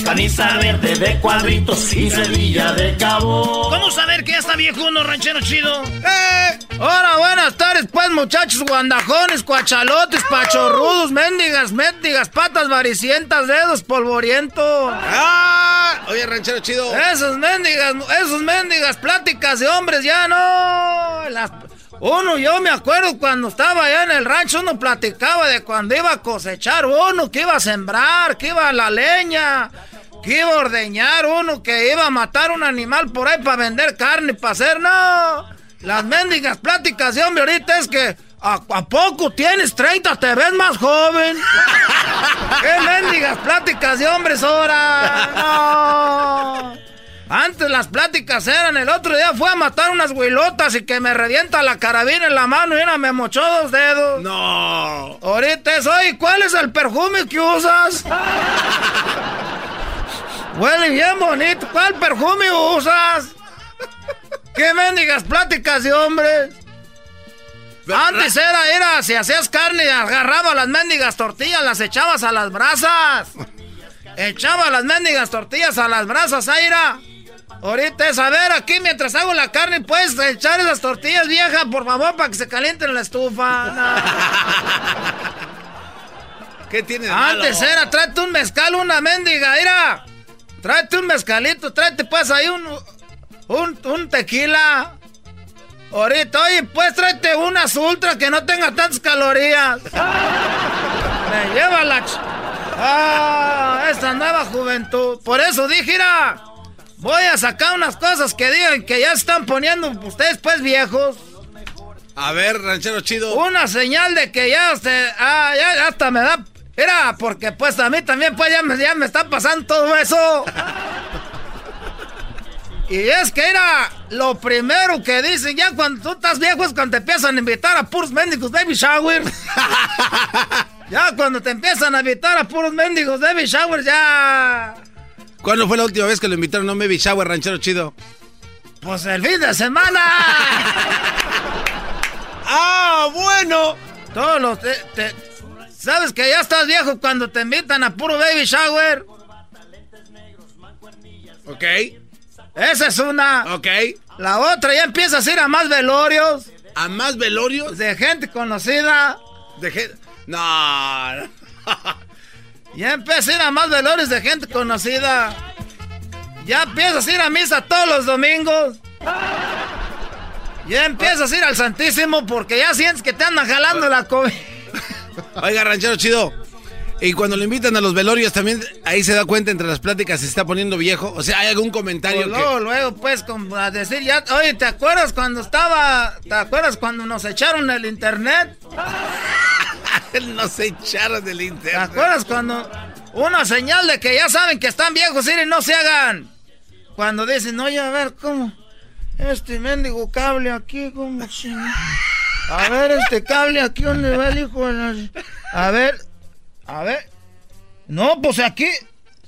S5: Camisa verde de cuadritos y Sevilla de cabo. ¿Cómo saber que ya está viejo uno, ranchero chido?
S22: ¡Eh! Ahora, buenas tardes, pues, muchachos guandajones, cuachalotes, pachorrudos, mendigas, mendigas, patas varicientas, dedos polvorientos.
S3: ¡Ah! Oye, ranchero chido.
S22: Esas mendigas, esos mendigas pláticas de hombres ya no. Las, uno, yo me acuerdo cuando estaba allá en el rancho, uno platicaba de cuando iba a cosechar uno, que iba a sembrar, que iba a la leña, que iba a ordeñar uno, que iba a matar un animal por ahí para vender carne, para hacer, no. Las mendigas pláticas de hombre ahorita es que ¿a, a poco tienes 30? ¿Te ves más joven? *laughs* ¿Qué mendigas pláticas de hombres ahora? No. Antes las pláticas eran, el otro día fue a matar unas huilotas y que me revienta la carabina en la mano y una me mochó dos dedos.
S3: No.
S22: Ahorita es, oye, ¿cuál es el perfume que usas? *laughs* Huele bien bonito. ¿Cuál perfume usas? ¿Qué mendigas pláticas de hombres? Antes era, era, si hacías carne, agarraba las mendigas tortillas, las echabas a las brasas. *laughs* Echaba las mendigas tortillas a las brasas, Aira. Ahorita es, a ver, aquí mientras hago la carne, puedes echar esas tortillas viejas, por favor, para que se calienten en la estufa. No. *laughs*
S3: ¿Qué tiene de
S22: Antes
S3: malo?
S22: era, tráete un mezcal, una mendiga, mira. Tráete un mezcalito, tráete pues ahí un, un, un tequila. Ahorita, oye, pues tráete unas ultra que no tenga tantas calorías. *laughs* Me lleva la... ch- Ah, esta nueva juventud. Por eso dije, mira, voy a sacar unas cosas que digan que ya están poniendo ustedes pues viejos.
S3: A ver, ranchero chido.
S22: Una señal de que ya usted. Ah, ya, ya hasta me da. Era porque pues a mí también pues ya me, ya me está pasando todo eso. Y es que era lo primero que dicen ya cuando tú estás viejo es cuando te empiezan a invitar a puros mendigos baby shower. *laughs* ya cuando te empiezan a invitar a puros mendigos baby shower ya...
S3: ¿Cuándo fue la última vez que lo invitaron a un baby shower, ranchero chido?
S22: Pues el fin de semana. *laughs*
S3: ¡Ah, bueno!
S22: Todos los... te- te- ¿Sabes que ya estás viejo cuando te invitan a puro baby shower?
S3: Ok.
S22: Esa es una.
S3: Ok.
S22: La otra ya empiezas a ir a más velorios.
S3: ¿A más velorios?
S22: De gente conocida.
S3: De gente... No. *laughs*
S22: Ya empiezas a ir a más velorios de gente conocida. Ya empiezas a ir a misa todos los domingos. Ya empiezas a ir al Santísimo porque ya sientes que te andan jalando la COVID.
S3: Oiga, ranchero chido. Y cuando lo invitan a los velorios también ahí se da cuenta entre las pláticas si se está poniendo viejo. O sea, hay algún comentario
S22: Pues
S3: que...
S22: luego, luego, pues, como a decir ya, oye, ¿te acuerdas cuando estaba, te acuerdas cuando nos echaron el internet? *laughs*
S3: nos echaron del
S22: ¿Te
S3: internet.
S22: acuerdas cuando una señal de que ya saben que están viejos, y no se hagan? Cuando dicen, oye, a ver, ¿cómo? Este mendigo cable aquí, ¿cómo ching- A ver, este cable aquí, ¿dónde va el hijo la... A ver, a ver. No, pues aquí,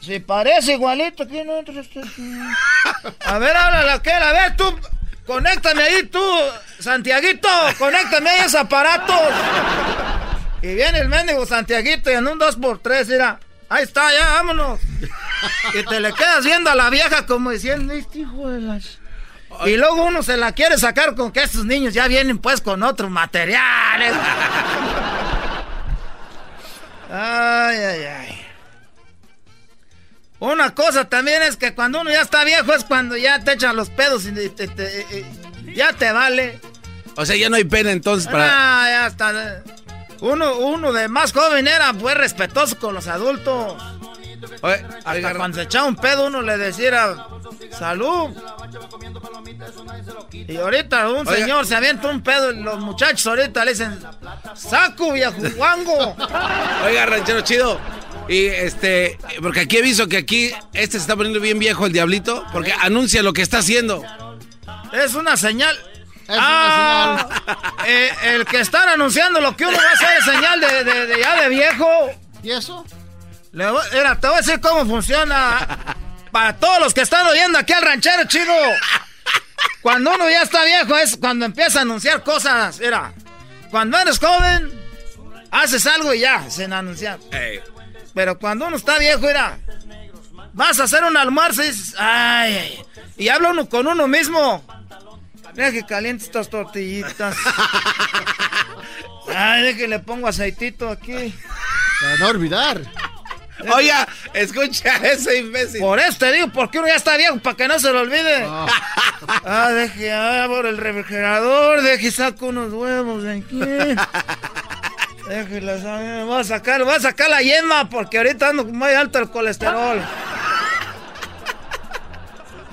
S22: se parece igualito aquí, no este- A ver, háblale a aquel, a ver, tú, conéctame ahí, tú, Santiaguito, conéctame ahí ese aparato. Y viene el mendigo Santiaguito y en un 2x3, mira. Ahí está, ya, vámonos. Y te le quedas viendo a la vieja como diciendo, este hijo de las... Y luego uno se la quiere sacar con que estos niños ya vienen pues con otros materiales. Ay, ay, ay. Una cosa también es que cuando uno ya está viejo es cuando ya te echan los pedos y te- te- eh, ya te vale.
S3: O sea, ya no hay pena entonces para...
S22: Ah, ya está. Uno, uno de más joven era pues respetuoso con los adultos. Hasta cuando se echaba un pedo uno le decía salud. Y ahorita un
S3: Oiga.
S22: señor se avienta un pedo y los muchachos ahorita le dicen saco viejo guango. *laughs*
S3: Oiga, ranchero chido. Y este, porque aquí he visto que aquí este se está poniendo bien viejo el diablito, porque anuncia lo que está haciendo.
S22: Es una señal. Ah, eh, el que están anunciando lo que uno va a hacer es señal de, de- de ya de viejo.
S24: ¿Y eso?
S22: Le voy- mira, te voy a decir cómo funciona. Para todos los que están oyendo aquí al ranchero chido. Cuando uno ya está viejo es cuando empieza a anunciar cosas. Mira, cuando eres joven, haces algo y ya, sin anunciar. Pero cuando uno está viejo, mira, vas a hacer un almuerzo y dices, ay, ay", y habla uno con uno mismo. Mira que caliente estas tortillitas. Ay, de que le pongo aceitito aquí.
S24: Para no olvidar.
S3: Oiga, escucha ese imbécil.
S22: Por eso te digo, porque uno ya está viejo, para que no se lo olvide. Ah, deje, abro el refrigerador, deje, saco unos huevos de aquí. Déjela, voy a sacar, voy a sacar la yema, porque ahorita ando muy alto el colesterol.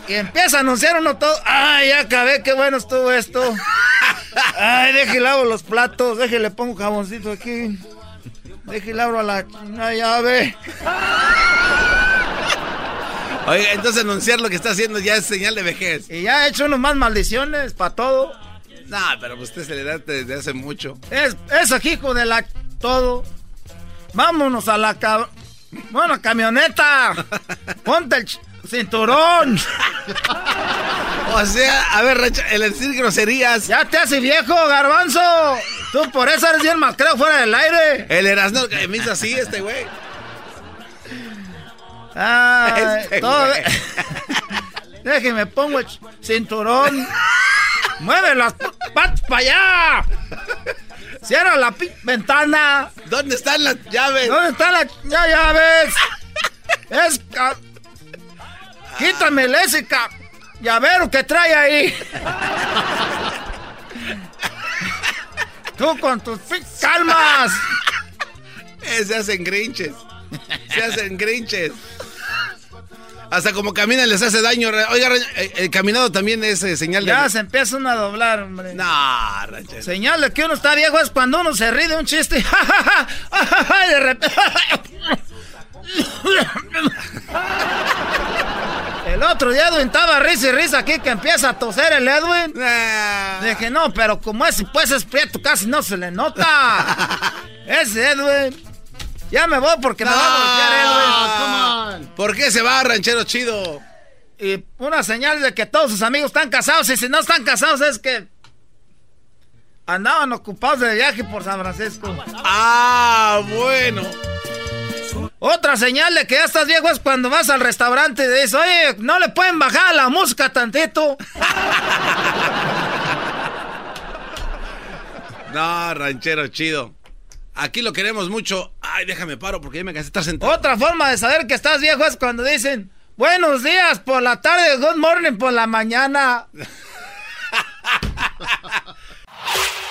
S22: Y empieza a anunciar uno todo. Ay, ya acabé, qué bueno estuvo esto. Ay, déjale lavo los platos, déjale pongo jaboncito aquí. Déjale abro a la una llave.
S3: Oiga, entonces anunciar lo que está haciendo ya es señal de vejez.
S22: Y ya he hecho unos más maldiciones para todo.
S3: No, pero usted se le da desde hace mucho.
S22: Es, es aquí, hijo de la todo. Vámonos a la cab... Bueno, camioneta. *laughs* Ponte el ch- cinturón. *laughs*
S3: O sea, a ver, Rancho, el decir groserías.
S22: Ya te hace viejo, garbanzo. Tú por eso eres bien macreo fuera del aire.
S3: El Erasmo que me hizo así, este güey.
S22: Ay,
S3: Este
S22: todo...
S3: güey. *laughs*
S22: Déjeme pongo el cinturón. Mueve las patas para allá. Cierra la ventana.
S3: ¿Dónde están las llaves?
S22: ¿Dónde están las llaves? Es ca- Quítame el ese ca- llavero que trae ahí. Tú con tus calmas.
S3: Eh, se hacen grinches. Se hacen grinches. Hasta como caminan les hace daño. Oiga, eh, el caminado tamán es eh, señal de...
S22: Ya se empieza uno a doblar, hombre.
S3: No, ranchero.
S22: Señal de que uno está viejo es cuando uno se ríe de un chiste. *laughs* y de repente. *laughs* El otro día Edwin estaba risa y risa aquí que empieza a toser el Edwin. Dije, no, pero como ese pues es prieto, casi no se le nota. *laughs* Ese Edwin. Ya me voy porque me va a golpear Edwin.
S3: ¿Por qué se va, ranchero chido?
S22: Y una señal de que todos sus amigos están casados. Y si no están casados es que andaban ocupados de viaje por San Francisco.
S3: Ah, bueno.
S22: Otra señal de que ya estás viejo es cuando vas al restaurante y dices, oye, no le pueden bajar la música tantito. *laughs*
S3: No, ranchero chido. Aquí lo queremos mucho. Ay, déjame paro porque ya me cansé de estar sentado.
S22: Otra forma de saber que estás viejo es cuando dicen, buenos días por la tarde, good morning por la mañana. *laughs*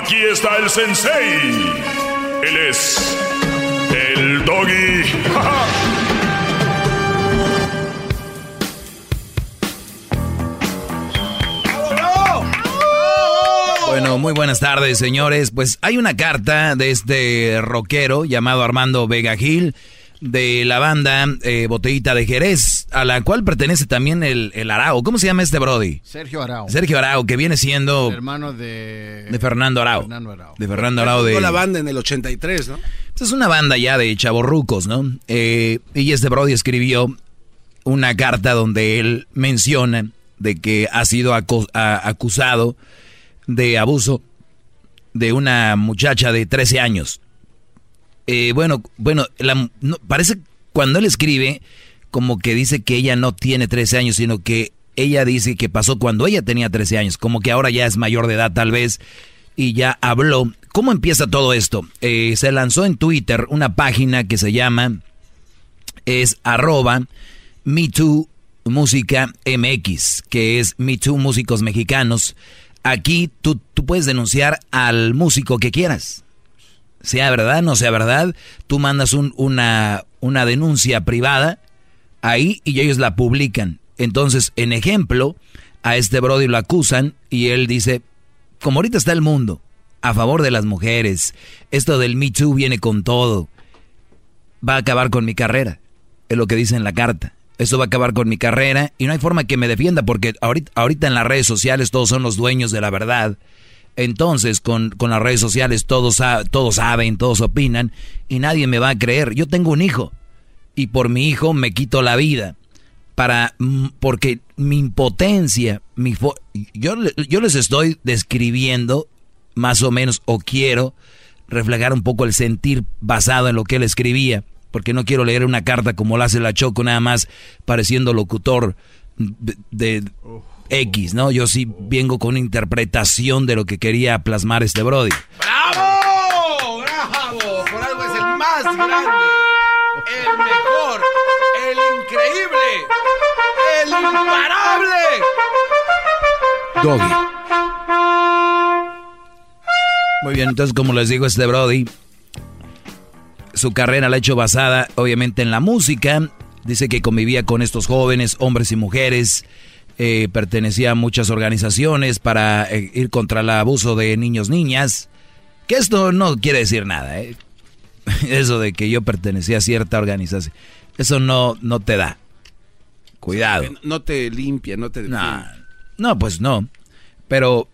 S2: Aquí está el sensei. Él es el doggy.
S4: Bueno, muy buenas tardes, señores. Pues hay una carta de este rockero llamado Armando Vega Gil de la banda eh, Botellita de Jerez, a la cual pertenece también el, el Arao. ¿Cómo se llama este Brody?
S14: Sergio Arau.
S4: Sergio Arao, que viene siendo
S14: Hermano de...
S4: de Fernando Arao.
S14: Fernando Arao.
S4: De Fernando Arao de...
S3: La banda en el 83, ¿no?
S4: Esta es una banda ya de chavorrucos, ¿no? Eh, y este Brody escribió una carta donde él menciona de que ha sido acu- acusado de abuso de una muchacha de 13 años. Eh, bueno, bueno, la- parece cuando él escribe como que dice que ella no tiene 13 años, sino que ella dice que pasó cuando ella tenía 13 años, como que ahora ya es mayor de edad tal vez y ya habló. ¿Cómo empieza todo esto? Eh, se lanzó en Twitter una página que se llama, es arroba MeToo Música que es MeToo Músicos Mexicanos. Aquí tú, tú puedes denunciar al músico que quieras. Sea verdad, no sea verdad, tú mandas un- una, una denuncia privada ahí y ellos la publican. Entonces, en ejemplo, a este Brody lo acusan y él dice, como ahorita está el mundo, a favor de las mujeres, esto del Me Too viene con todo, va a acabar con mi carrera, es lo que dice en la carta. Esto va a acabar con mi carrera y no hay forma que me defienda porque ahorita en las redes sociales todos son los dueños de la verdad. Entonces, con, con las redes sociales todos, todos saben, todos opinan y nadie me va a creer. Yo tengo un hijo y por mi hijo me quito la vida. Para, mm, porque mi impotencia, mi yo, yo les estoy describiendo más o menos, o quiero reflejar un poco el sentir basado en lo que él escribía, porque no quiero leer una carta como la hace la Choco, nada más pareciendo locutor de- X, ¿no? Yo sí vengo con una interpretación de lo que quería plasmar este Brody.
S3: ¡Bravo! ¡Bravo! Por algo es el más grande, el mejor, el increíble, el imparable.
S4: Doggy. Muy bien, entonces como les digo, este Brody, su carrera la ha hecho basada obviamente en la música. Dice que convivía con estos jóvenes, hombres y mujeres. Eh, pertenecía a muchas organizaciones para eh, ir contra el abuso de niños, niñas. Que esto no quiere decir nada, ¿eh? *laughs* Eso de que yo pertenecía a cierta organización. Eso no, no te da. Cuidado.
S3: No te limpia, no te
S4: No, no, pues no. Pero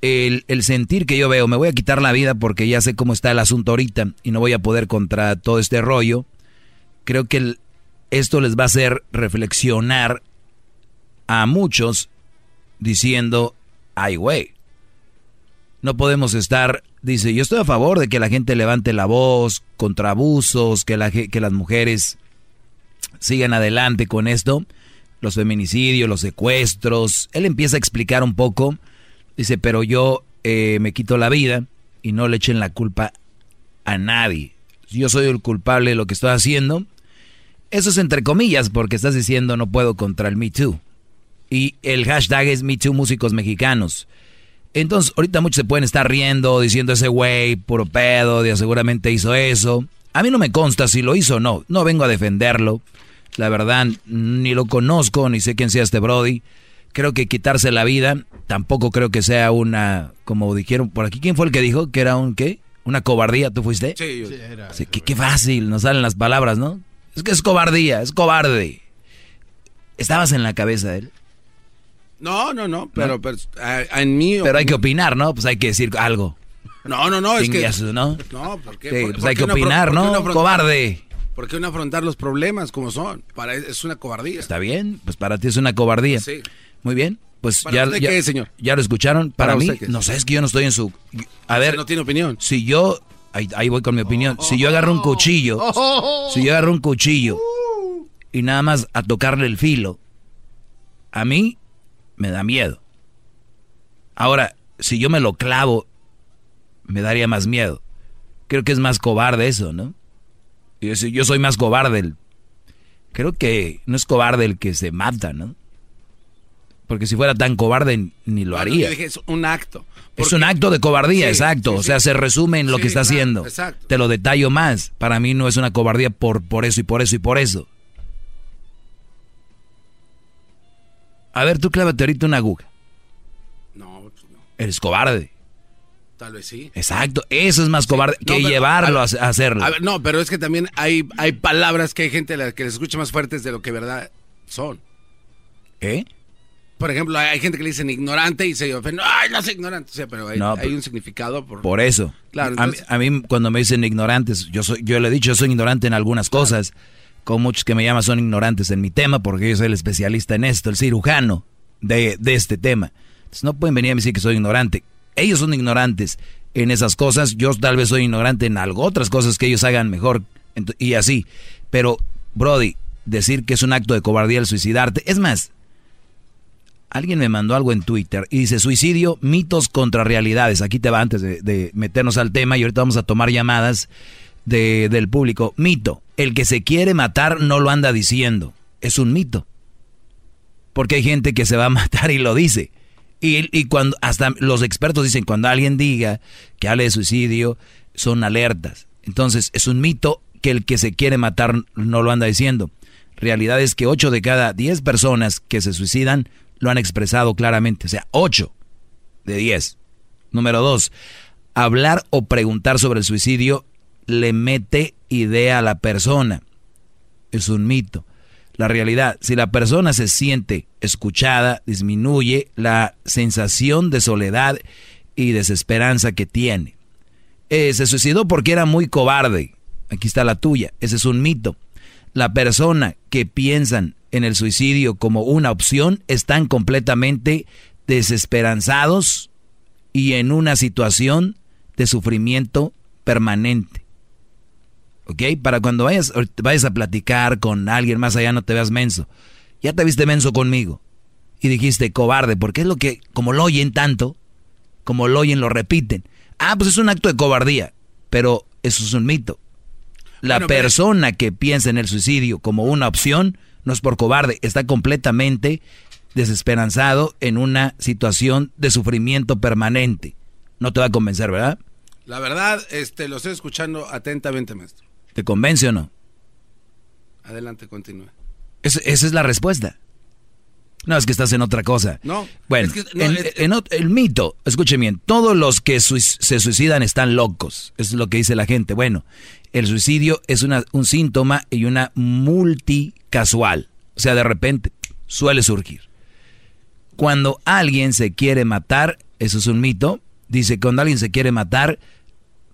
S4: el, el sentir que yo veo, me voy a quitar la vida porque ya sé cómo está el asunto ahorita y no voy a poder contra todo este rollo. Creo que el- esto les va a hacer reflexionar a muchos diciendo, ay güey, no podemos estar, dice, yo estoy a favor de que la gente levante la voz contra abusos, que, la, que las mujeres sigan adelante con esto, los feminicidios, los secuestros. Él empieza a explicar un poco, dice, pero yo eh, me quito la vida y no le echen la culpa a nadie. Yo soy el culpable de lo que estoy haciendo. Eso es entre comillas, porque estás diciendo no puedo contra el Me Too. Y el hashtag es Me Too Músicos Mexicanos. Entonces, ahorita muchos se pueden estar riendo, diciendo ese güey, puro pedo, de seguramente hizo eso. A mí no me consta si lo hizo o no. No vengo a defenderlo. La verdad, ni lo conozco, ni sé quién sea este Brody. Creo que quitarse la vida, tampoco creo que sea una, como dijeron por aquí, ¿quién fue el que dijo que era un qué? ¿Una cobardía? ¿Tú fuiste?
S3: Sí, yo-
S4: Sí, qué, qué fácil, nos salen las palabras, ¿no? Es que es cobardía, es cobarde. ¿Estabas en la cabeza de él?
S3: No, no, no, pero, pero, ah, en mí...
S4: Pero hay que opinar, ¿no? Pues hay que decir algo.
S3: No, no, no, es que...
S4: ¿no?
S3: No, ¿por qué?
S4: Sí,
S3: ¿Por-
S4: pues
S3: por
S4: hay que
S3: no
S4: opinar,
S3: por qué
S4: ¿no? Cobarde.
S3: ¿Por qué no afrontar los problemas como son? Para, es una cobardía.
S4: Está bien, pues para ti es una cobardía.
S3: Sí.
S4: Muy bien, pues
S3: ¿Para
S4: ya,
S3: usted
S4: ya,
S3: qué señor?
S4: ya lo escucharon. Para,
S3: ¿Para
S4: mí, no sé, es que yo no estoy en su... A ver,
S3: no tiene opinión.
S4: si yo... Ahí, ahí voy con mi opinión. Si yo agarro un cuchillo, si yo agarro un cuchillo y nada más a tocarle el filo, a mí me da miedo. Ahora, si yo me lo clavo, me daría más miedo. Creo que es más cobarde eso, ¿no? Yo, soy- yo soy más cobarde. creo que no es cobarde el que se mata, ¿no? Porque si fuera tan cobarde ni lo haría.
S3: yo dije, es un acto.
S4: Es un acto de cobardía,
S3: Sí,
S4: exacto.
S3: sí,
S4: o sea, se resume en lo que está
S3: claro,
S4: haciendo.
S3: exacto.
S4: Te lo detallo más. Para mí no es una cobardía por, por eso y por eso y por eso. A ver, tú clávate ahorita una aguja.
S3: No, pues no,
S4: Eres cobarde.
S3: tal vez sí.
S4: Exacto. Eso es más cobarde
S3: No,
S4: que
S3: pero,
S4: llevarlo a, a hacerlo.
S3: A ver, no, pero es que también hay, hay palabras que hay gente la que les escucha más fuertes de lo que verdad son.
S4: ¿Eh?
S3: Por ejemplo, hay hay gente que le dicen ignorante y se ofende. ¡Ay, no soy ignorante! O sea, pero hay,
S4: No,
S3: hay
S4: pero-
S3: un significado por...
S4: Por eso.
S3: Claro,
S4: a, mí,
S3: entonces-
S4: a mí cuando me dicen ignorantes, yo soy, yo le he dicho, yo soy ignorante en algunas cosas. Como muchos que me llaman son ignorantes en mi tema, porque yo soy el especialista en esto, el cirujano de, de este tema. Entonces no pueden venir a decir que soy ignorante. Ellos son ignorantes en esas cosas, yo tal vez soy ignorante en algo, otras cosas que ellos hagan mejor y así. Pero, Brody, decir que es un acto de cobardía el suicidarte, es más, Alguien me mandó algo en Twitter y dice suicidio, mitos contra realidades. Aquí te va antes de, de meternos al tema y ahorita vamos a tomar llamadas de- del público. Mito, el que se quiere matar no lo anda diciendo. Es un mito. Porque hay gente que se va a *laughs* matar y lo dice. Y, y cuando hasta los expertos dicen cuando alguien diga que hable de suicidio, son alertas. Entonces es un mito que el que se quiere matar no lo anda diciendo. Realidad es que 8 de cada 10 personas que se suicidan lo han expresado claramente. O sea, 8 de 10. Número 2. Hablar o preguntar sobre el suicidio le mete idea a la persona. Es un mito. La realidad, si la persona se siente escuchada, disminuye la sensación de soledad y desesperanza que tiene. Eh, se suicidó porque era muy cobarde. Aquí está la tuya. Ese es un mito. La persona que piensan en el suicidio como una opción están completamente desesperanzados y en una situación de sufrimiento permanente. ¿Ok? Para cuando vayas, vayas a platicar con alguien más allá no te veas menso. Ya te viste menso conmigo. y dijiste cobarde, porque es lo que, como lo oyen tanto, como lo oyen, lo repiten. Ah, pues es un acto de cobardía, pero eso es un mito. La persona que piensa en el suicidio como una opción no es por cobarde, está completamente desesperanzado en una situación de sufrimiento permanente. No te va a convencer, ¿verdad?
S3: La verdad, este, lo estoy escuchando atentamente, maestro.
S4: ¿Te convence o no?
S3: Adelante, continúe.
S4: esa es la respuesta. No, es que estás en otra cosa.
S3: No.
S4: Bueno, el mito, escuchen bien, todos los que se suicidan están locos. Eso es lo que dice la gente. Bueno, el suicidio es una, un síntoma y una multicasual. O sea, de repente suele surgir. Cuando alguien se quiere matar, eso es un mito, dice cuando alguien se quiere matar,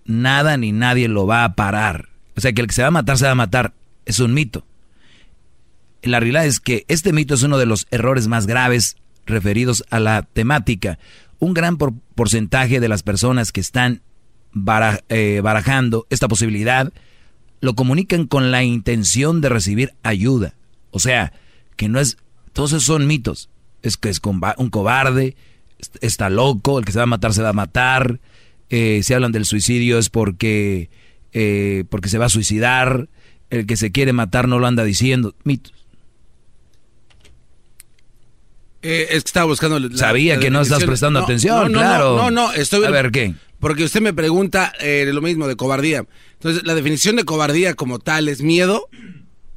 S4: nada ni nadie lo va a parar. O sea, que el que se va a matar, se va a matar. Es un mito. La realidad es que este mito es uno de los errores más graves referidos a la temática. Un gran porcentaje de las personas que están eh, barajando esta posibilidad lo comunican con la intención de recibir ayuda. O sea, que no es, todos esos son mitos. Es que es un cobarde, está loco, el que se va a matar se va a matar, eh, si hablan del suicidio es porque, eh, porque se va a suicidar, el que se quiere matar no lo anda diciendo, mitos.
S3: Eh, es que estaba buscando.
S4: Sabía que no estás prestando atención, claro.
S3: No, no, estoy.
S4: A ver qué.
S3: Porque usted me pregunta lo mismo de cobardía. Entonces, la definición de cobardía como tal es miedo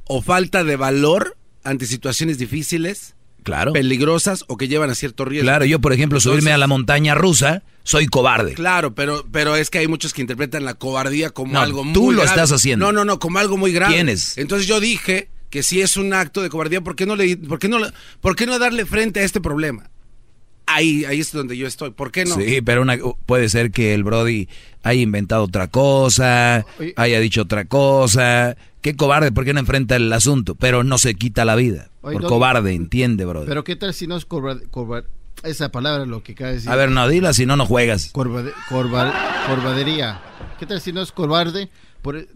S3: o falta de valor ante situaciones difíciles
S4: claro.
S3: peligrosas o que llevan a cierto riesgo.
S4: Claro, yo por ejemplo subirme a la montaña rusa, soy cobarde.
S3: Claro, pero, pero es que hay muchos que interpretan la cobardía como algo muy
S4: Tú lo estás haciendo.
S3: No, no, no, como algo muy grave.
S4: ¿Quién es?
S3: Entonces yo dije que si es un acto de cobardía, ¿por qué no, le, por qué no, por qué no darle frente a este problema? Ahí, ahí es donde yo estoy. ¿Por qué no?
S4: Sí, pero puede ser que el Brody haya inventado otra cosa, haya dicho otra cosa. Qué cobarde, ¿por qué no enfrenta el asunto? Pero no se quita la vida. por cobarde, entiende, Brody.
S24: Pero qué tal si no es cobarde, esa palabra lo que cae decir.
S4: A ver, no, dila, si no, no juegas.
S24: corbadería. ¿Qué tal si no es cobarde?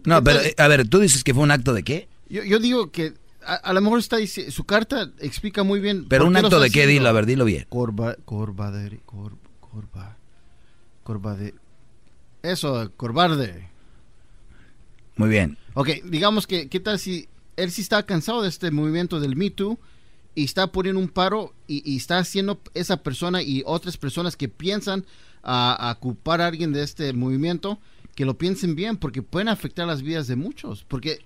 S4: no, pero, a ver, ¿tú dices que fue un acto de qué?
S24: Yo, yo digo que a, lo mejor está su carta explica muy bien.
S4: Pero un acto de qué, dilo, a ver, dilo bien.
S24: Corba, corba, corba, de, eso, corbarde.
S4: Muy bien.
S24: Ok, digamos que, ¿qué tal si él sí está cansado de este movimiento del Me Too y está poniendo un paro y, está haciendo esa persona y otras personas que piensan a, a ocupar a alguien de este movimiento, que lo piensen bien, porque pueden afectar las vidas de muchos. Porque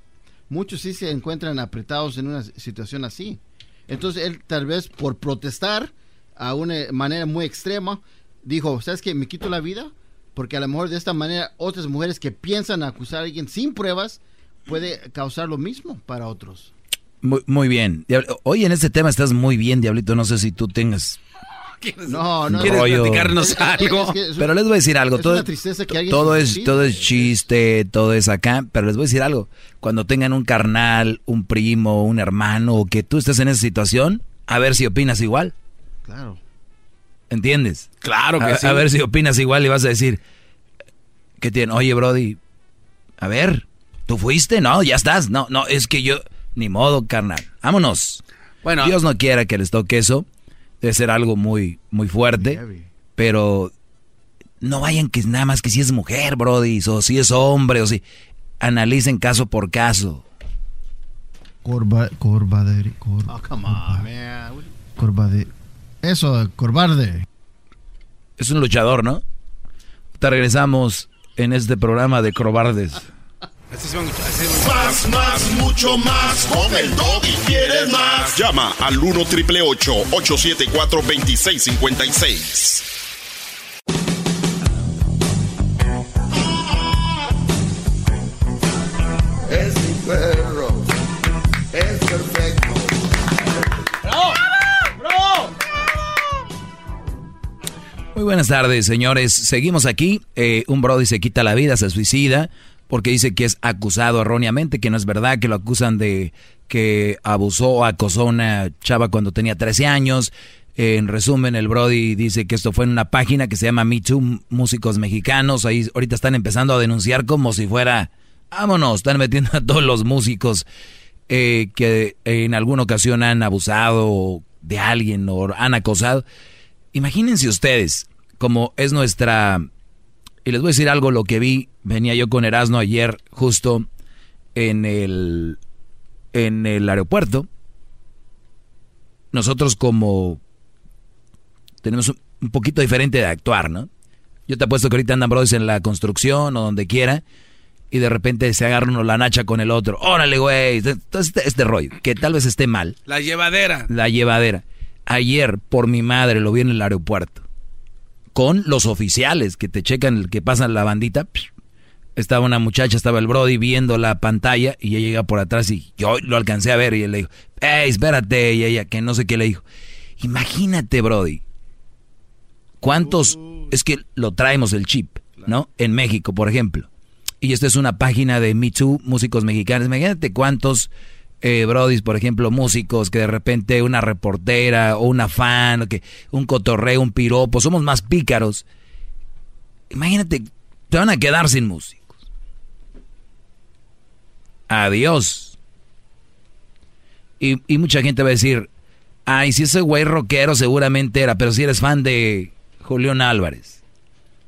S24: muchos sí se encuentran apretados en una situación así. Entonces él tal vez por protestar a una manera muy extrema, dijo, ¿sabes qué? Me quito la vida porque a lo mejor de esta manera otras mujeres que piensan acusar a alguien sin pruebas puede causar lo mismo para otros.
S4: Muy, muy bien. Hoy en este tema estás muy bien, Diablito. No sé si tú tengas
S3: no, no. ¿Quieres platicarnos algo?
S4: pero les voy a decir algo. todo, todo es, todo es chiste, todo es acá. Pero les voy a decir algo. Cuando tengan un carnal, un primo, un hermano, o que tú estés en esa situación, a ver si opinas igual.
S24: Claro.
S4: ¿Entiendes?
S3: Claro que
S4: a,
S3: sí.
S4: A ver si opinas igual y vas a decir, ¿qué tiene? Oye, Brody, a ver, ¿tú fuiste? No, ya estás. No, no, es que yo, ni modo, carnal. Vámonos. Bueno. Dios no quiera que les toque eso debe ser algo muy, muy fuerte, pero no vayan que nada más que si es mujer, Brody, o si es hombre, o si analicen caso por caso.
S24: Corba, corbade, oh, come on, man. Corbade. Eso, corbarde.
S4: Es un luchador, ¿no? Te regresamos en este programa de
S1: Más, más, mucho más. Con el y quieres más. Llama al 1 triple 874 2656.
S9: Es mi perro. Es perfecto.
S1: ¡Bravo! ¡Bravo!
S4: Muy buenas tardes, señores. Seguimos aquí. Eh, un Brody se quita la vida, se suicida porque dice que es acusado erróneamente, que no es verdad, que lo acusan de que abusó o acosó a una chava cuando tenía 13 años. En resumen, el Brody dice que esto fue en una página que se llama Me Too Músicos Mexicanos. Ahí ahorita están empezando a denunciar como si fuera, vámonos, están metiendo a todos los músicos eh, que en alguna ocasión han abusado de alguien o han acosado. Imagínense ustedes, como es nuestra... Y les voy a decir algo, lo que vi, venía yo con Erasmo ayer justo en el, en el aeropuerto. Nosotros como tenemos un poquito diferente de actuar, ¿no? Yo te apuesto que ahorita andan brothers en la construcción o donde quiera y de repente se agarra uno la nacha con el otro. Órale, güey. Entonces, este, este rollo, que tal vez esté mal.
S3: La llevadera.
S4: La llevadera. Ayer, por mi madre, lo vi en el aeropuerto. Con los oficiales que te checan, que pasan la bandita. Estaba una muchacha, estaba el Brody viendo la pantalla y ella llega por atrás y yo lo alcancé a ver y él le dijo, ¡Ey, espérate! Y ella, que no sé qué le dijo. Imagínate, Brody. ¿Cuántos? Es que lo traemos el chip, ¿no? En México, por ejemplo y esta es una página de Me Too, músicos mexicanos. Imagínate cuántos eh, brodis, por ejemplo, músicos que de repente una reportera o una fan, que un cotorreo, un piropo, somos más pícaros. Imagínate, te van a quedar sin músicos. Adiós. Y, y mucha gente va a decir, ay, si ese güey rockero seguramente era, pero si eres fan de Julián Álvarez.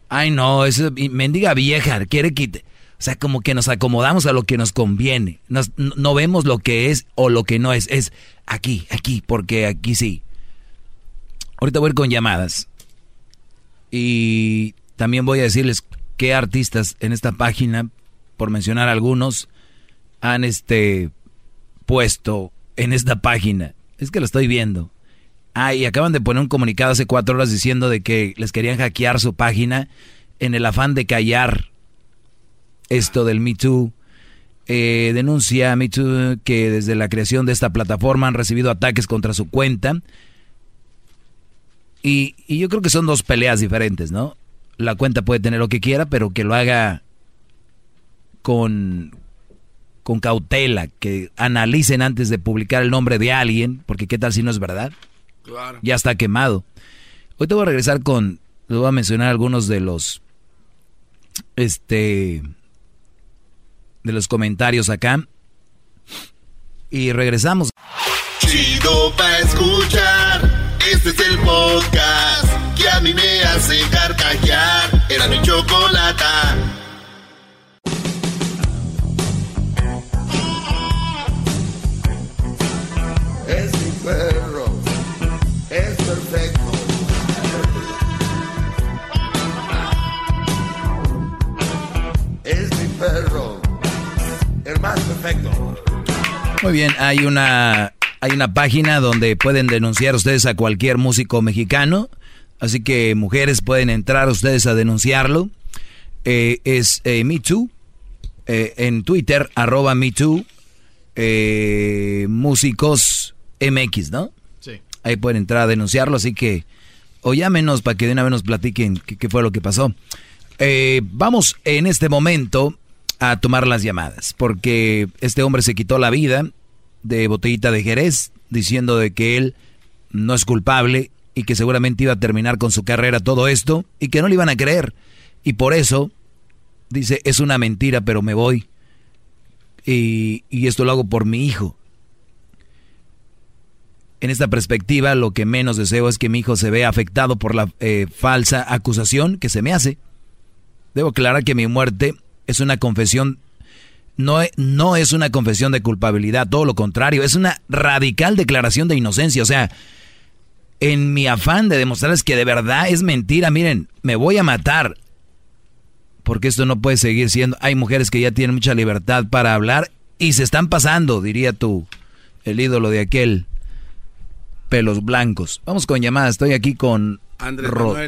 S4: Ay, no, esa mendiga vieja, quiere quitar sea, como que nos acomodamos a lo que nos conviene. no vemos lo que es o lo que no es. Es aquí, aquí, porque aquí sí. Ahorita voy a ir con llamadas. Y también voy a decirles qué artistas en esta página, por mencionar algunos, han este puesto en esta página. Es que lo estoy viendo. Ah, y acaban de poner un comunicado hace cuatro horas diciendo de que les querían hackear su página en el afán de callar esto del Me Too. Eh, denuncia Me Too que desde la creación de esta plataforma han recibido ataques contra su cuenta. Y, yo creo que son dos peleas diferentes, ¿no? La cuenta puede tener lo que quiera, pero que lo haga con, con cautela, que analicen antes de publicar el nombre de alguien, porque qué tal si no es verdad. Ya está quemado. Hoy te voy a regresar con, te voy a mencionar algunos de los, este, de los comentarios acá. Y regresamos.
S1: Chido pa escuchar. Este es el podcast que a mí me hace carcajear. Era mi chocolata.
S28: El más perfecto.
S4: Muy bien, hay una, hay una página donde pueden denunciar ustedes a cualquier músico mexicano. Así que mujeres pueden entrar ustedes a denunciarlo. Eh, es eh, MeToo. Eh, en Twitter, arroba MeToo. Eh, músicos MX, ¿no?
S24: Sí.
S4: Ahí pueden entrar a denunciarlo. Así que, o llámenos para que de una vez nos platiquen qué, qué fue lo que pasó. vamos en este momento a tomar las llamadas, porque este hombre se quitó la vida de botellita de Jerez, diciendo de que él no es culpable y que seguramente iba a terminar con su carrera todo esto y que no le iban a creer. Y por eso dice, es una mentira, pero me voy. Y, esto lo hago por mi hijo. En esta perspectiva, lo que menos deseo es que mi hijo se vea afectado por la eh, falsa acusación que se me hace. Debo aclarar que mi muerte es una confesión, no, no es una confesión de culpabilidad, todo lo contrario, es una radical declaración de inocencia. O sea, en mi afán de demostrarles que de verdad es mentira, miren, me voy a matar. Porque esto no puede seguir siendo. Hay mujeres que ya tienen mucha libertad para hablar y se están pasando, diría tú, el ídolo de aquel pelos blancos. Vamos con llamadas, estoy aquí con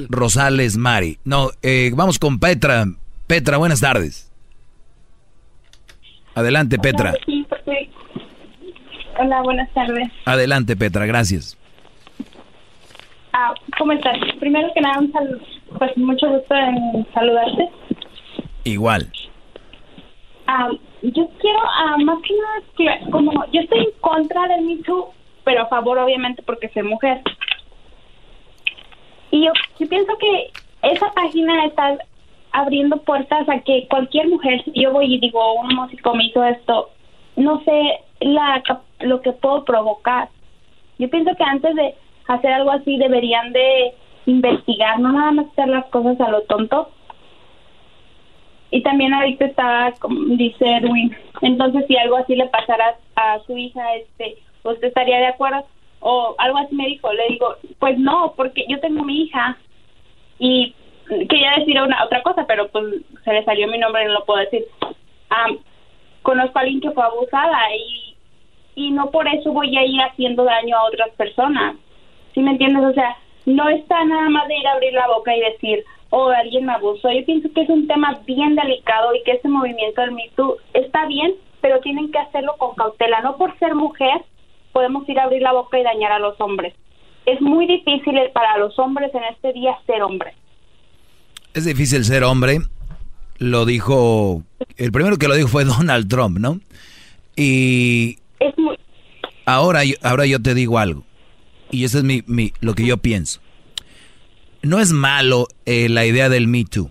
S4: Rosales Mari. No, eh, vamos con Petra. Petra, buenas tardes. Adelante, Petra.
S29: Hola, buenas tardes.
S4: Adelante, Petra, gracias.
S29: Ah, ¿Cómo estás? Primero que nada, un saludo. Pues mucho gusto en saludarte.
S4: Igual.
S29: Ah, yo quiero, ah, más que nada, como yo estoy en contra del Me Too, pero a favor, obviamente, porque soy mujer. Y yo, yo pienso que esa página está abriendo puertas a que cualquier mujer, yo voy y digo, un músico me hizo esto, no sé la, lo que puedo provocar. Yo pienso que antes de hacer algo así deberían de investigar, no nada más hacer las cosas a lo tonto. Y también ahorita como dice Edwin, entonces si algo así le pasara a su hija, este, ¿usted estaría de acuerdo? O algo así me dijo, le digo, pues no, porque yo tengo mi hija y quería decir una otra cosa, pero pues se le salió mi nombre y no lo puedo decir. Am, conozco a alguien que fue abusada y, y no por eso voy a ir haciendo daño a otras personas. ¿Sí me entiendes? O sea, no está nada más de ir a abrir la boca y decir, oh, alguien me abusó. Yo pienso que es un tema bien delicado y que ese movimiento del Me está bien, pero tienen que hacerlo con cautela. No por ser mujer podemos ir a abrir la boca y dañar a los hombres. Es muy difícil para los hombres en este día ser hombres.
S4: Es difícil ser hombre. Lo dijo. El primero que lo dijo fue *laughs* Donald Trump, ¿no? Y. Ahora, yo- ahora yo te digo algo. Y eso es mi, mi- lo que yo pienso. No es malo eh, la idea del Me Too.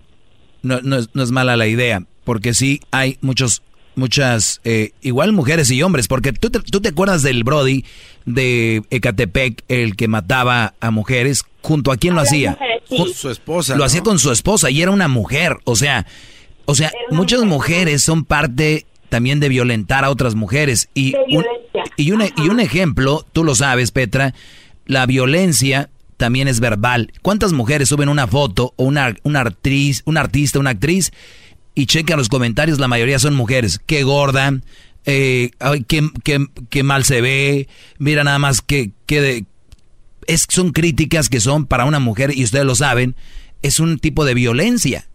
S4: No, no es, no es mala la idea. Porque sí hay muchos, muchas, eh, igual mujeres y hombres. Porque tú te, tú te acuerdas del Brody de Ecatepec, el que mataba a mujeres. ¿Junto a quién lo hacía?
S3: Con su esposa.
S4: Lo
S3: ¿no?
S4: hacía con su esposa y era una mujer. O sea, o sea, muchas mujeres son parte también de violentar a otras mujeres. Y un, y un, y un ejemplo, tú lo sabes, Petra, la violencia también es verbal. ¿Cuántas mujeres suben una foto o una, una actriz, una artista, una actriz y checan los comentarios? La mayoría son mujeres. Qué gorda, eh, ay, qué, qué- qué mal se ve, mira nada más que, que de- es, son críticas que son para una mujer, y ustedes lo saben, es un tipo de violencia.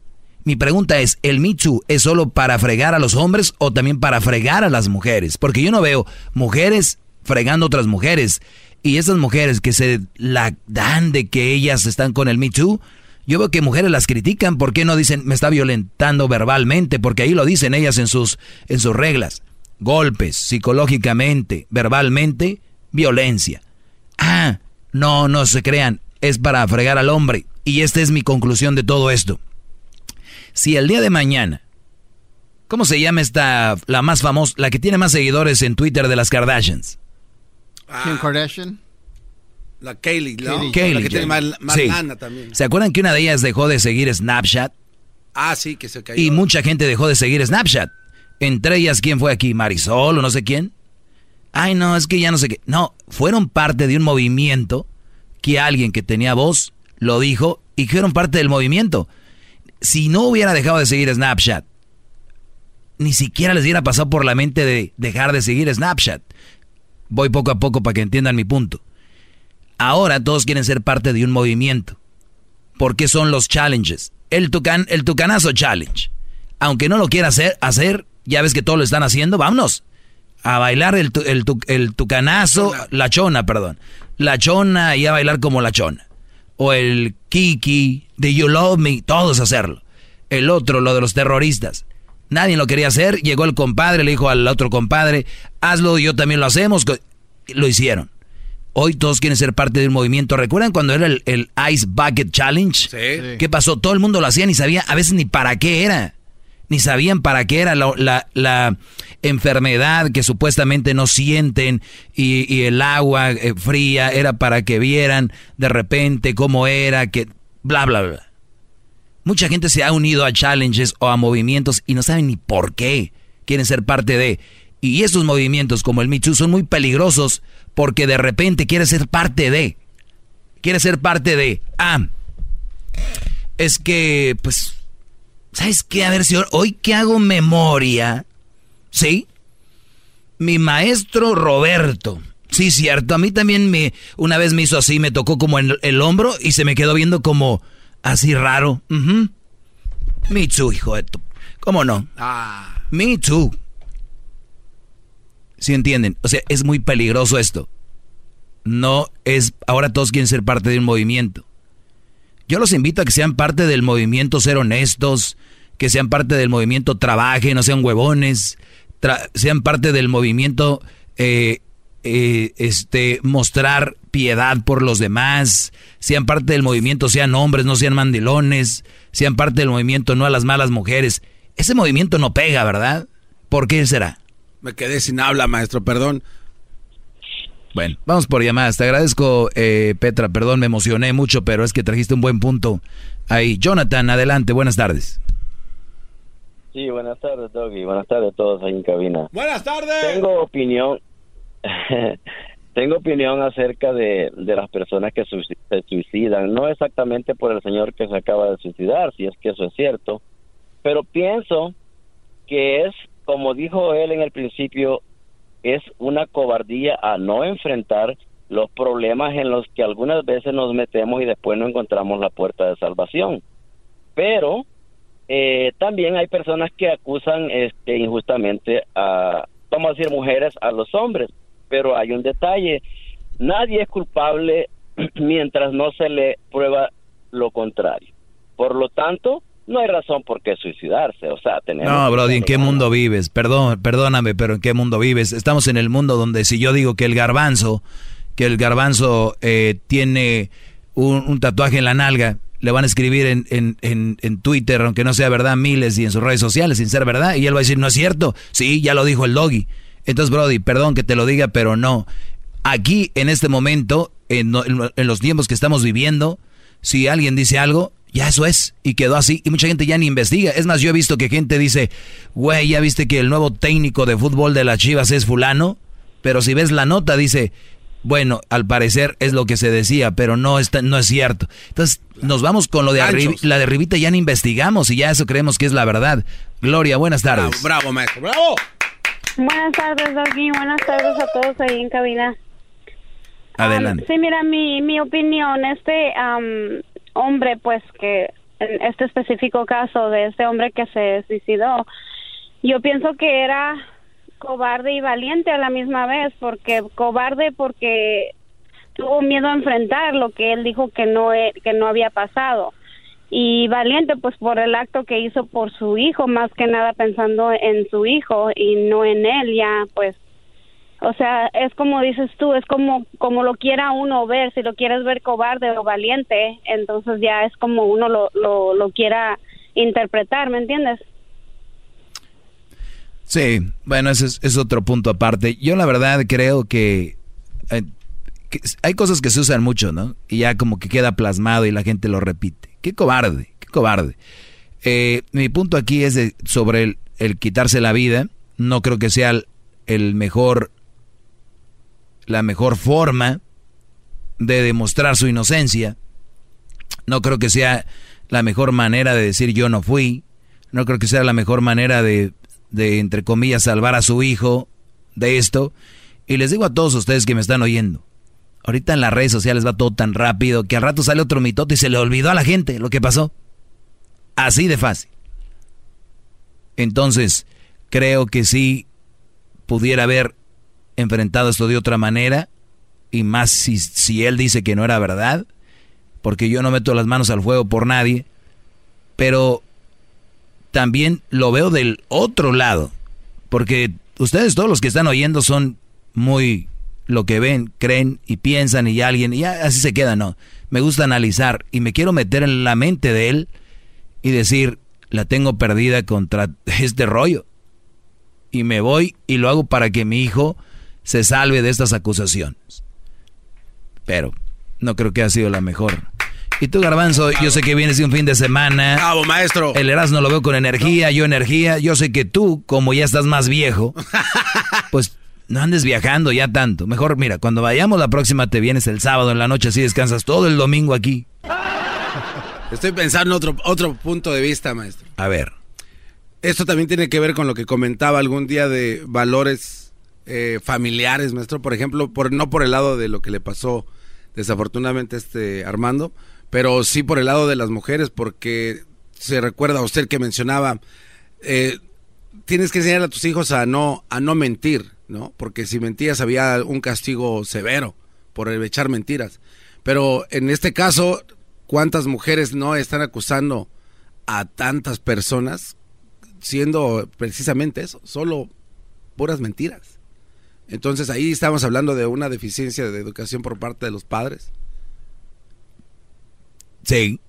S4: Mi pregunta es, ¿el Too es solo para fregar a los hombres o también para fregar a las mujeres? Porque yo no veo mujeres fregando a otras mujeres. Y esas mujeres que se la dan de que ellas están con el Too, yo veo que mujeres las critican. ¿Por qué no dicen me está violentando verbalmente? Porque ahí lo dicen ellas en sus, en sus reglas. Golpes, psicológicamente, verbalmente, violencia. Ah, no, no se crean, es para fregar al hombre. Y esta es mi conclusión de todo esto. Si el día de mañana, ¿cómo se llama esta, la más famosa, la que tiene más seguidores en Twitter de las Kardashians?
S24: Kim Kardashian.
S3: La Kaylee, ¿no?
S24: Kylie.
S4: Kylie
S3: La que tiene más, más
S4: Sí.
S3: lana también.
S4: ¿Se acuerdan que una de ellas dejó de seguir Snapchat?
S3: Ah, sí, que se cayó.
S4: Y mucha gente dejó de seguir Snapchat. Entre ellas, ¿quién fue aquí? Marisol o no sé quién. Ay, no, es que ya no sé qué. No, fueron parte de un movimiento que alguien que tenía voz lo dijo y fueron parte del movimiento. Si no hubiera dejado de seguir Snapchat, ni siquiera les hubiera pasado por la mente de dejar de seguir Snapchat. Voy poco a poco para que entiendan mi punto. Ahora todos quieren ser parte de un movimiento. ¿Por qué son los challenges? El, el tucanazo challenge. Aunque no lo quiera hacer, hacer, ya ves que todos lo están haciendo, vámonos. A bailar el, tu- el, tu- el tucanazo, la chona, perdón. La chona y a bailar como la chona. O el kiki, de You Love Me, todos hacerlo. El otro, lo de los terroristas. Nadie lo quería hacer, llegó el compadre, le dijo al otro compadre, hazlo, yo también lo hacemos. Lo hicieron. Hoy todos quieren ser parte de un movimiento. ¿Recuerdan cuando era el, el Ice Bucket Challenge?
S3: Sí.
S4: ¿Qué pasó? Todo el mundo lo hacía, ni sabía, a veces ni para qué era. Ni sabían para qué era la, la- enfermedad que supuestamente no sienten y, y el agua eh, fría era para que vieran de repente cómo era, que bla, bla, bla. Mucha gente se ha unido a challenges o a movimientos y no saben ni por qué quieren ser parte de. Y estos movimientos como el Me Too son muy peligrosos porque de repente quiere ser parte de. Quiere ser parte de. Ah, es que, pues, ¿sabes qué? A ver si hoy que hago memoria, ¿sí? Mi maestro Roberto. Sí, cierto. A mí también me, una vez me hizo así, me tocó como en el hombro y se me quedó viendo como así raro. Ujú. Me too, hijo de tu. ¿Cómo no?
S3: Ah.
S4: Me too. ¿Sí entienden? O sea, es muy peligroso esto. No es. Ahora todos quieren ser parte de un movimiento. Yo los invito a que sean parte del movimiento ser honestos, que sean parte del movimiento trabajen, no sean huevones, sean parte del movimiento eh, eh, este, mostrar piedad por los demás, sean parte del movimiento, sean hombres, no sean mandilones, sean parte del movimiento, no a las malas mujeres. Ese movimiento no pega, ¿verdad? ¿Por qué será?
S3: Me quedé sin habla, maestro, perdón.
S4: Bueno, vamos por llamadas. Te agradezco, eh, Petra. Perdón, me emocioné mucho, pero es que trajiste un buen punto ahí. Jonathan, adelante. Buenas tardes.
S30: Sí, buenas tardes, Doggy. Buenas tardes a todos ahí en cabina.
S22: Buenas tardes.
S30: Tengo opinión. *laughs* Tengo opinión acerca de, de las personas que se suicidan. No exactamente por el señor que se acaba de suicidar, si es que eso es cierto. Pero pienso que es, como dijo él en el principio, es una cobardía a no enfrentar los problemas en los que algunas veces nos metemos y después no encontramos la puerta de salvación. Pero eh, también hay personas que acusan este, injustamente a, vamos a decir, mujeres a los hombres. Pero hay un detalle, nadie es culpable *clears throat* mientras no se le prueba lo contrario. Por lo tanto, no hay razón por qué suicidarse. O sea, tenemos.
S4: No, Brody, ¿en qué mundo vives? Perdón, perdóname, pero ¿en qué mundo vives? Estamos en el mundo donde si yo digo que el garbanzo, que el garbanzo eh, tiene un, tatuaje en la nalga, le van a escribir en, en, en, en, Twitter, aunque no sea verdad, miles y en sus redes sociales, sin ser verdad, y él va a decir, no es cierto. Sí, ya lo dijo el doggy. Entonces, Brody, perdón que te lo diga, pero no. Aquí, en este momento, en, en los tiempos que estamos viviendo, si alguien dice algo, ya eso es. Y quedó así. Y mucha gente ya ni investiga. Es más, yo he visto que gente dice, güey, ya viste que el nuevo técnico de fútbol de las Chivas es fulano. Pero si ves la nota, dice, bueno, al parecer es lo que se decía, pero no, está, no es cierto. Entonces, nos vamos con lo de arriba, la de arribita, ya ni investigamos y ya eso creemos que es la verdad. Gloria, buenas tardes.
S22: Bravo, maestro, bravo.
S29: Buenas tardes, Doggy. Buenas tardes a todos ahí en cabina.
S4: Adelante.
S29: sí, mira, mi, mi opinión, este hombre, pues que en este específico caso de este hombre que se suicidó, yo pienso que era cobarde y valiente a la misma vez, porque cobarde porque tuvo miedo a enfrentar lo que él dijo que no e, que no había pasado y valiente pues por el acto que hizo por su hijo más que nada pensando en su hijo y no en él ya pues o sea, es como dices tú, es como como lo quiera uno ver, si lo quieres ver cobarde o valiente, entonces ya es como uno lo, lo, lo quiera interpretar, ¿me entiendes?
S4: Sí, bueno, ese es, otro punto aparte. Yo la verdad creo que, eh, hay cosas que se usan mucho, ¿no? Y ya como que queda plasmado y la gente lo repite. Qué cobarde, qué cobarde. Eh, mi punto aquí es de, sobre el, quitarse la vida. No creo que sea el mejor la mejor forma de demostrar su inocencia. No creo que sea la mejor manera de decir yo no fui. No creo que sea la mejor manera de, de, entre comillas, salvar a su hijo de esto. Y les digo a todos ustedes que me están oyendo, ahorita en las redes sociales va todo tan rápido que al rato sale otro mitote y se le olvidó a la gente lo que pasó. Así de fácil. Entonces, creo que sí pudiera haber enfrentado esto de otra manera, y más si, si él dice que no era verdad, porque yo no meto las manos al fuego por nadie, pero también lo veo del otro lado, porque ustedes todos los que están oyendo son muy lo que ven, creen y piensan y alguien, y así se queda, no. Me gusta analizar y me quiero meter en la mente de él y decir, la tengo perdida contra este rollo. Y me voy y lo hago para que mi hijo se salve de estas acusaciones. Pero no creo que ha sido la mejor. Y tú, Garbanzo, yo sé que vienes de un fin de semana.
S3: Bravo, maestro.
S4: El Erasmo lo veo con energía, yo energía. Yo sé que tú, como ya estás más viejo, *laughs* pues no andes viajando ya tanto. Mejor, mira, cuando vayamos la próxima te vienes el sábado en la noche, así descansas todo el domingo aquí.
S3: Estoy pensando en otro, otro punto de vista, maestro.
S4: A ver.
S3: Esto también tiene que ver con lo que comentaba algún día de valores eh, familiares, maestro, por ejemplo, por, no por el lado de lo que le pasó desafortunadamente este Armando, pero sí por el lado de las mujeres, porque se recuerda a usted que mencionaba, eh, tienes que enseñar a tus hijos a no, a no mentir, ¿no? Porque si mentías había un castigo severo por echar mentiras. Pero en este caso, ¿cuántas mujeres no están acusando a tantas personas siendo precisamente eso, solo puras mentiras? Entonces ahí estamos hablando de una deficiencia de educación por parte de los padres.
S4: Sí.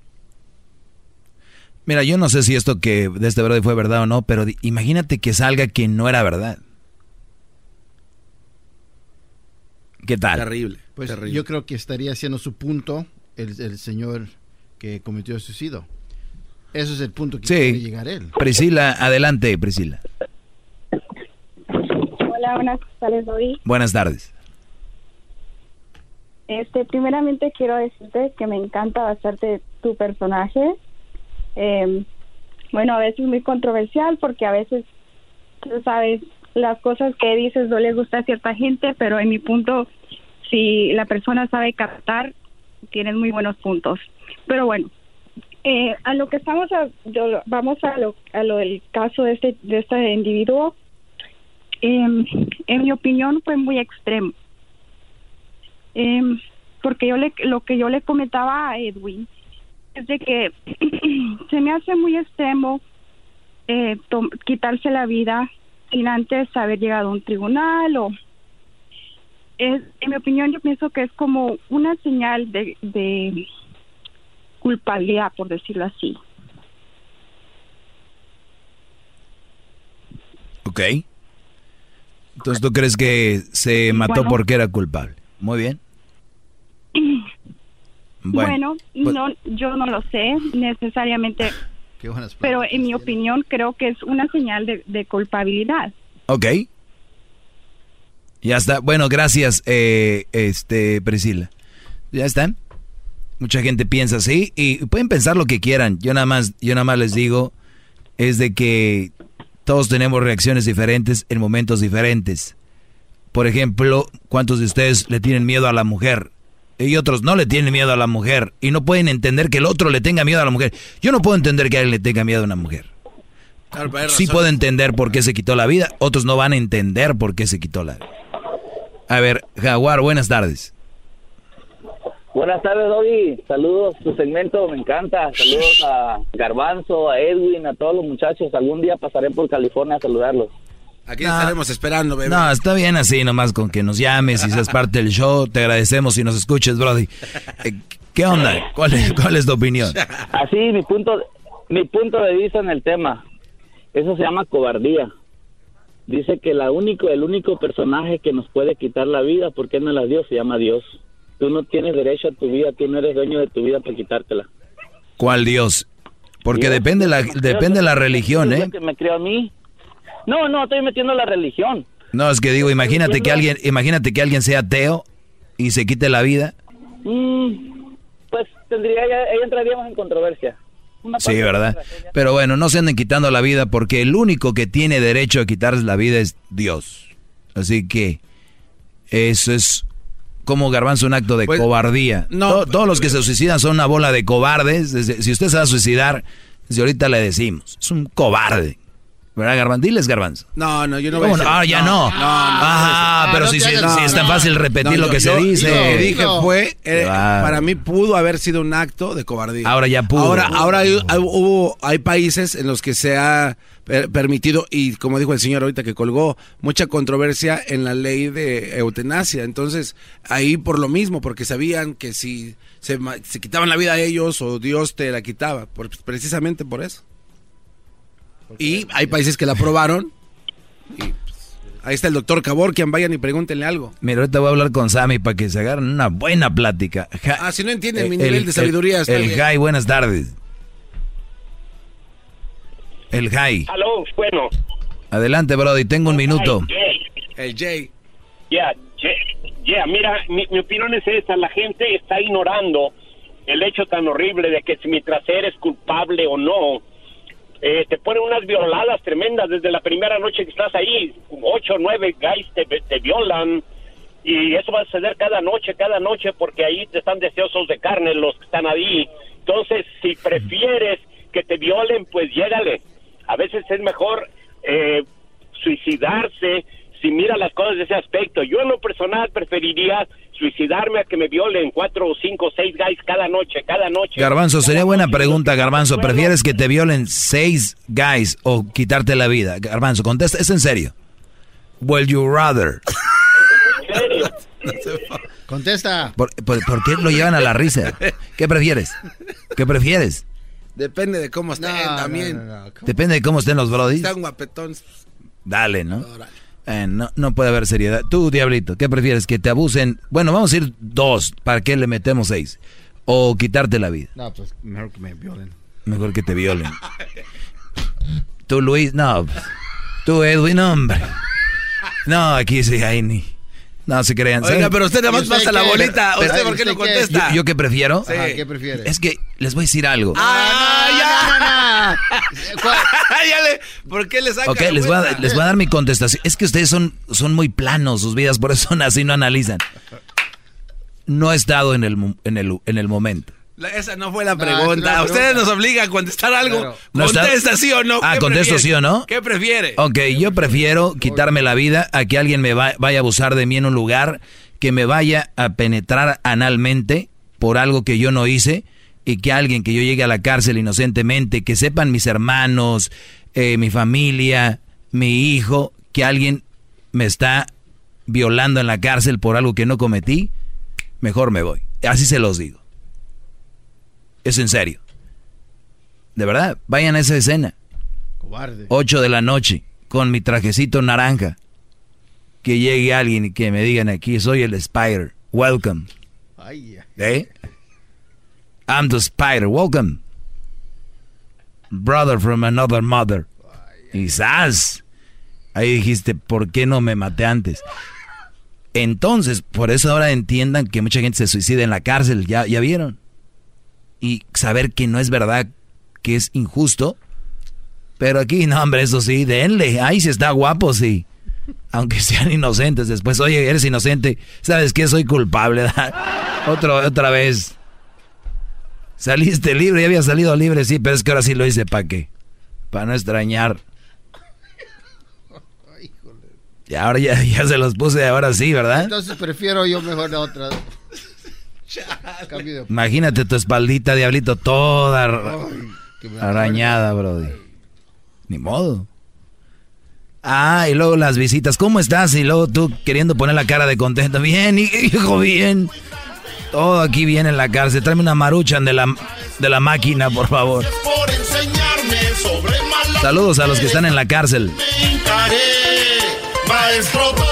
S4: Mira, yo no sé si esto que de este verdad fue verdad o no, pero imagínate que salga que no era verdad. ¿Qué tal?
S3: Terrible.
S24: Pues
S3: terrible.
S24: yo creo que estaría haciendo su punto el, el señor que cometió el suicidio. Eso es el punto que quiere
S4: Sí.
S24: llegar él.
S4: Priscila, adelante, Priscila.
S29: Hola, buenas tardes, David.
S4: Buenas tardes.
S29: Este, primeramente quiero decirte que me encanta bastante tu personaje. Eh, bueno, a veces muy controversial porque a veces, tú sabes, las cosas que dices no le gusta a cierta gente, pero en mi punto, si la persona sabe captar, tienes muy buenos puntos. Pero bueno, eh, a lo que estamos, a- yo- vamos a lo, a lo del caso de este, de este individuo. Em, en mi opinión fue muy extremo. Em, porque yo le, lo que yo le comentaba a Edwin es de que *clears throat* se me hace muy extremo eh, quitarse la vida sin antes haber llegado a un tribunal o es, en mi opinión yo pienso que es como una señal de, de culpabilidad por decirlo así
S4: Ok. Entonces tú crees que se mató
S29: Bueno.
S4: porque era culpable. Muy bien. *clears throat*
S29: bueno,
S4: pues-
S29: no yo no lo sé necesariamente *laughs*
S24: Qué buenas
S29: pero en mi opinión creo que es una señal de, de culpabilidad
S4: Ok. Ya está. Bueno, gracias, eh, este, Priscila. Ya están. Mucha gente piensa así y pueden pensar lo que quieran. Yo nada más, yo nada más les digo es de que todos tenemos reacciones diferentes en momentos diferentes. Por ejemplo, ¿cuántos de ustedes le tienen miedo a la mujer? Y otros no le tienen miedo a la mujer y no pueden entender que el otro le tenga miedo a la mujer. Yo no puedo entender que alguien le tenga miedo a una mujer. Sí puedo entender por qué se quitó la vida, otros no van a entender por qué se quitó la vida. A ver, Jaguar, buenas tardes.
S30: Buenas tardes, Doggy. Saludos, tu segmento me encanta. Saludos a Garbanzo, a Edwin, a todos los muchachos. Algún día pasaré por California a saludarlos.
S3: Aquí estaremos esperando, bebé.
S4: No, está bien así, nomás con que nos llames y seas parte del show. Te agradecemos y nos escuches, Brody. Eh, ¿Qué onda? ¿Cuál es, cuál es tu opinión?
S30: Así, mi punto, mi punto de vista en el tema. Eso se llama cobardía. Dice que la único, el único personaje que nos puede quitar la vida, porque no la dio, se llama Dios. Tú no tienes derecho a tu vida, tú no eres dueño de tu vida para quitártela.
S4: ¿Cuál Dios? Porque
S30: Dios.
S4: depende la, depende de la religión, ¿eh?
S30: que me a mí. No, no, estoy metiendo la religión.
S4: No, es que digo, imagínate que alguien, imagínate que alguien sea ateo y se quite la vida.
S30: Mm, pues tendría, ya- ahí entraríamos en controversia.
S4: Sí, ¿verdad? Pero bueno, no se anden quitando la vida porque el único que tiene derecho a quitarse la vida es Dios. Así que eso es como garbanzo un acto de
S3: Pues,
S4: cobardía.
S3: no,
S4: To- todos los que se suicidan son una bola de cobardes. Desde- si usted se va a suicidar, desde ahorita le decimos, es un cobarde. ¿Verdad, Garbanzo? Diles, Garbanzo.
S3: No, no, yo no
S4: ¿Cómo
S3: voy a
S4: no?
S3: decir-
S4: Ah, ya no. Ah, pero si, si- si es tan fácil repetir lo
S3: yo-
S4: que se
S3: yo-
S4: dice.
S3: Lo que dije fue, eh,
S4: Claro.
S3: para mí pudo haber sido un acto de cobardía.
S4: Ahora ya pudo.
S3: Ahora, ahora hay, hay- hubo, hay países en los que se ha permitido, y como dijo el señor ahorita que colgó, mucha controversia en la ley de eutanasia. Entonces, ahí por lo mismo, porque sabían que si se, se quitaban la vida a ellos o Dios te la quitaba, por- precisamente por eso. Y hay países que la aprobaron. Y pues, ahí está el doctor Caborquian, vayan y pregúntenle algo.
S4: Mira, ahorita voy a hablar con Sammy para que se agarren una buena plática. Ja-
S3: Ah, si no entienden
S4: Eh,
S3: mi nivel
S4: el-
S3: de sabiduría.
S4: El,
S3: está
S4: el. Jai, buenas tardes. El Jai.
S31: Aló, bueno.
S4: Adelante, Brody, tengo un minuto.
S3: El Jay.
S31: Ya, Jay, ya, mira, mi, mi opinión es esta, la gente está ignorando el hecho tan horrible de que si mientras eres culpable o no, eh, te ponen unas violadas tremendas desde la primera noche que estás ahí, ocho o nueve guys te, te violan y eso va a suceder cada noche, cada noche porque ahí te están deseosos de carne los que están ahí. Entonces, si prefieres que te violen, pues llégale. A veces es mejor eh, suicidarse si mira las cosas de ese aspecto. Yo en lo personal preferiría suicidarme a que me violen cuatro o cinco o seis guys cada noche, cada noche.
S4: Garbanzo, sería buena pregunta, Garbanzo. ¿Prefieres que te violen seis guys o quitarte la vida? Garbanzo, contesta, es en serio. Will you rather? *laughs*
S24: Contesta.
S4: ¿Por, por, por qué lo llevan a la risa? ¿Qué prefieres? ¿Qué prefieres?
S3: Depende de cómo estén también.
S4: Depende de cómo estén los brodis.
S3: Están guapetones.
S4: Dale, ¿no? Eh, no, no puede haber seriedad. Tú, Diablito, ¿qué prefieres? ¿Que te abusen? Bueno, vamos a ir dos. ¿Para qué le metemos seis? ¿O quitarte la vida?
S24: No, pues mejor que me violen.
S4: Mejor que te violen. Tú, Luis, no. Tú, Edwin, hombre. No, aquí sí hay ni. No se crean.
S3: Pero usted nada más
S24: ¿Y usted
S3: pasa la bolita.
S24: Pero-
S3: ¿Usted por qué
S24: ¿usted
S3: no
S24: qué?
S3: contesta?
S4: ¿Yo, yo qué prefiero?
S24: Ajá, ¿Qué prefiere?
S4: Es que les voy a decir algo.
S3: ¡Ah, ya! *laughs* ya le, ¿Por qué le saca
S4: Ok,
S3: la
S4: les voy, a,
S3: vuelta?
S4: les voy a dar mi contestación. Es que ustedes son, son muy planos sus vidas, por eso *laughs* son así, no analizan. No he estado en el, en el, en el momento.
S3: La- esa no fue la
S24: No,
S3: pregunta.
S24: una
S3: Ustedes nos obligan a contestar algo.
S24: Claro.
S4: ¿No está?
S3: Contesta sí o no.
S4: Ah,
S3: ¿Qué
S4: contesto
S3: prefiere?
S4: sí o no.
S3: ¿Qué prefiere?
S4: Ok, yo prefiero quitarme la vida a que alguien me va- vaya a abusar de mí en un lugar, que me vaya a penetrar analmente por algo que yo no hice y que alguien que yo llegue a la cárcel inocentemente, que sepan mis hermanos, eh, mi familia, mi hijo, que alguien me está violando en la cárcel por algo que no cometí, mejor me voy. Así se los digo. Es en serio. De verdad, vayan a esa escena.
S24: Cobarde.
S4: 8 de la noche, con mi trajecito naranja. Que llegue alguien y que me digan aquí, soy el Spider. Welcome.
S24: Ay.
S4: ¿Eh? I'm the Spider. Welcome. Brother from another mother. ¡zas! Ahí dijiste, ¿por qué no me maté antes? Entonces, por eso ahora entiendan que mucha gente se suicida en la cárcel, ¿ya, ya vieron? Y saber que no es verdad, que es injusto. Pero aquí, no, hombre, eso sí, denle. Ahí sí está guapo, sí. Aunque *laughs* sean inocentes después. Oye, eres inocente. ¿Sabes qué? Soy culpable. *laughs* Otro, otra vez. Saliste libre, ya había salido libre, sí, pero es que ahora sí lo hice, ¿para qué? Para no extrañar. Y ahora ya, ya se los puse, ahora sí, ¿verdad?
S24: Entonces prefiero yo mejor la otra. Cambio de...
S4: Imagínate tu espaldita, diablito, toda arañada, brody. Ni modo. Ah, y luego las visitas. ¿Cómo estás? Y luego tú queriendo poner la cara de contento. Bien, hijo, bien. Todo aquí bien en la cárcel. Tráeme una maruchan de la, de la máquina, por favor. Saludos a los que están en la cárcel.
S1: me hincaré, maestro.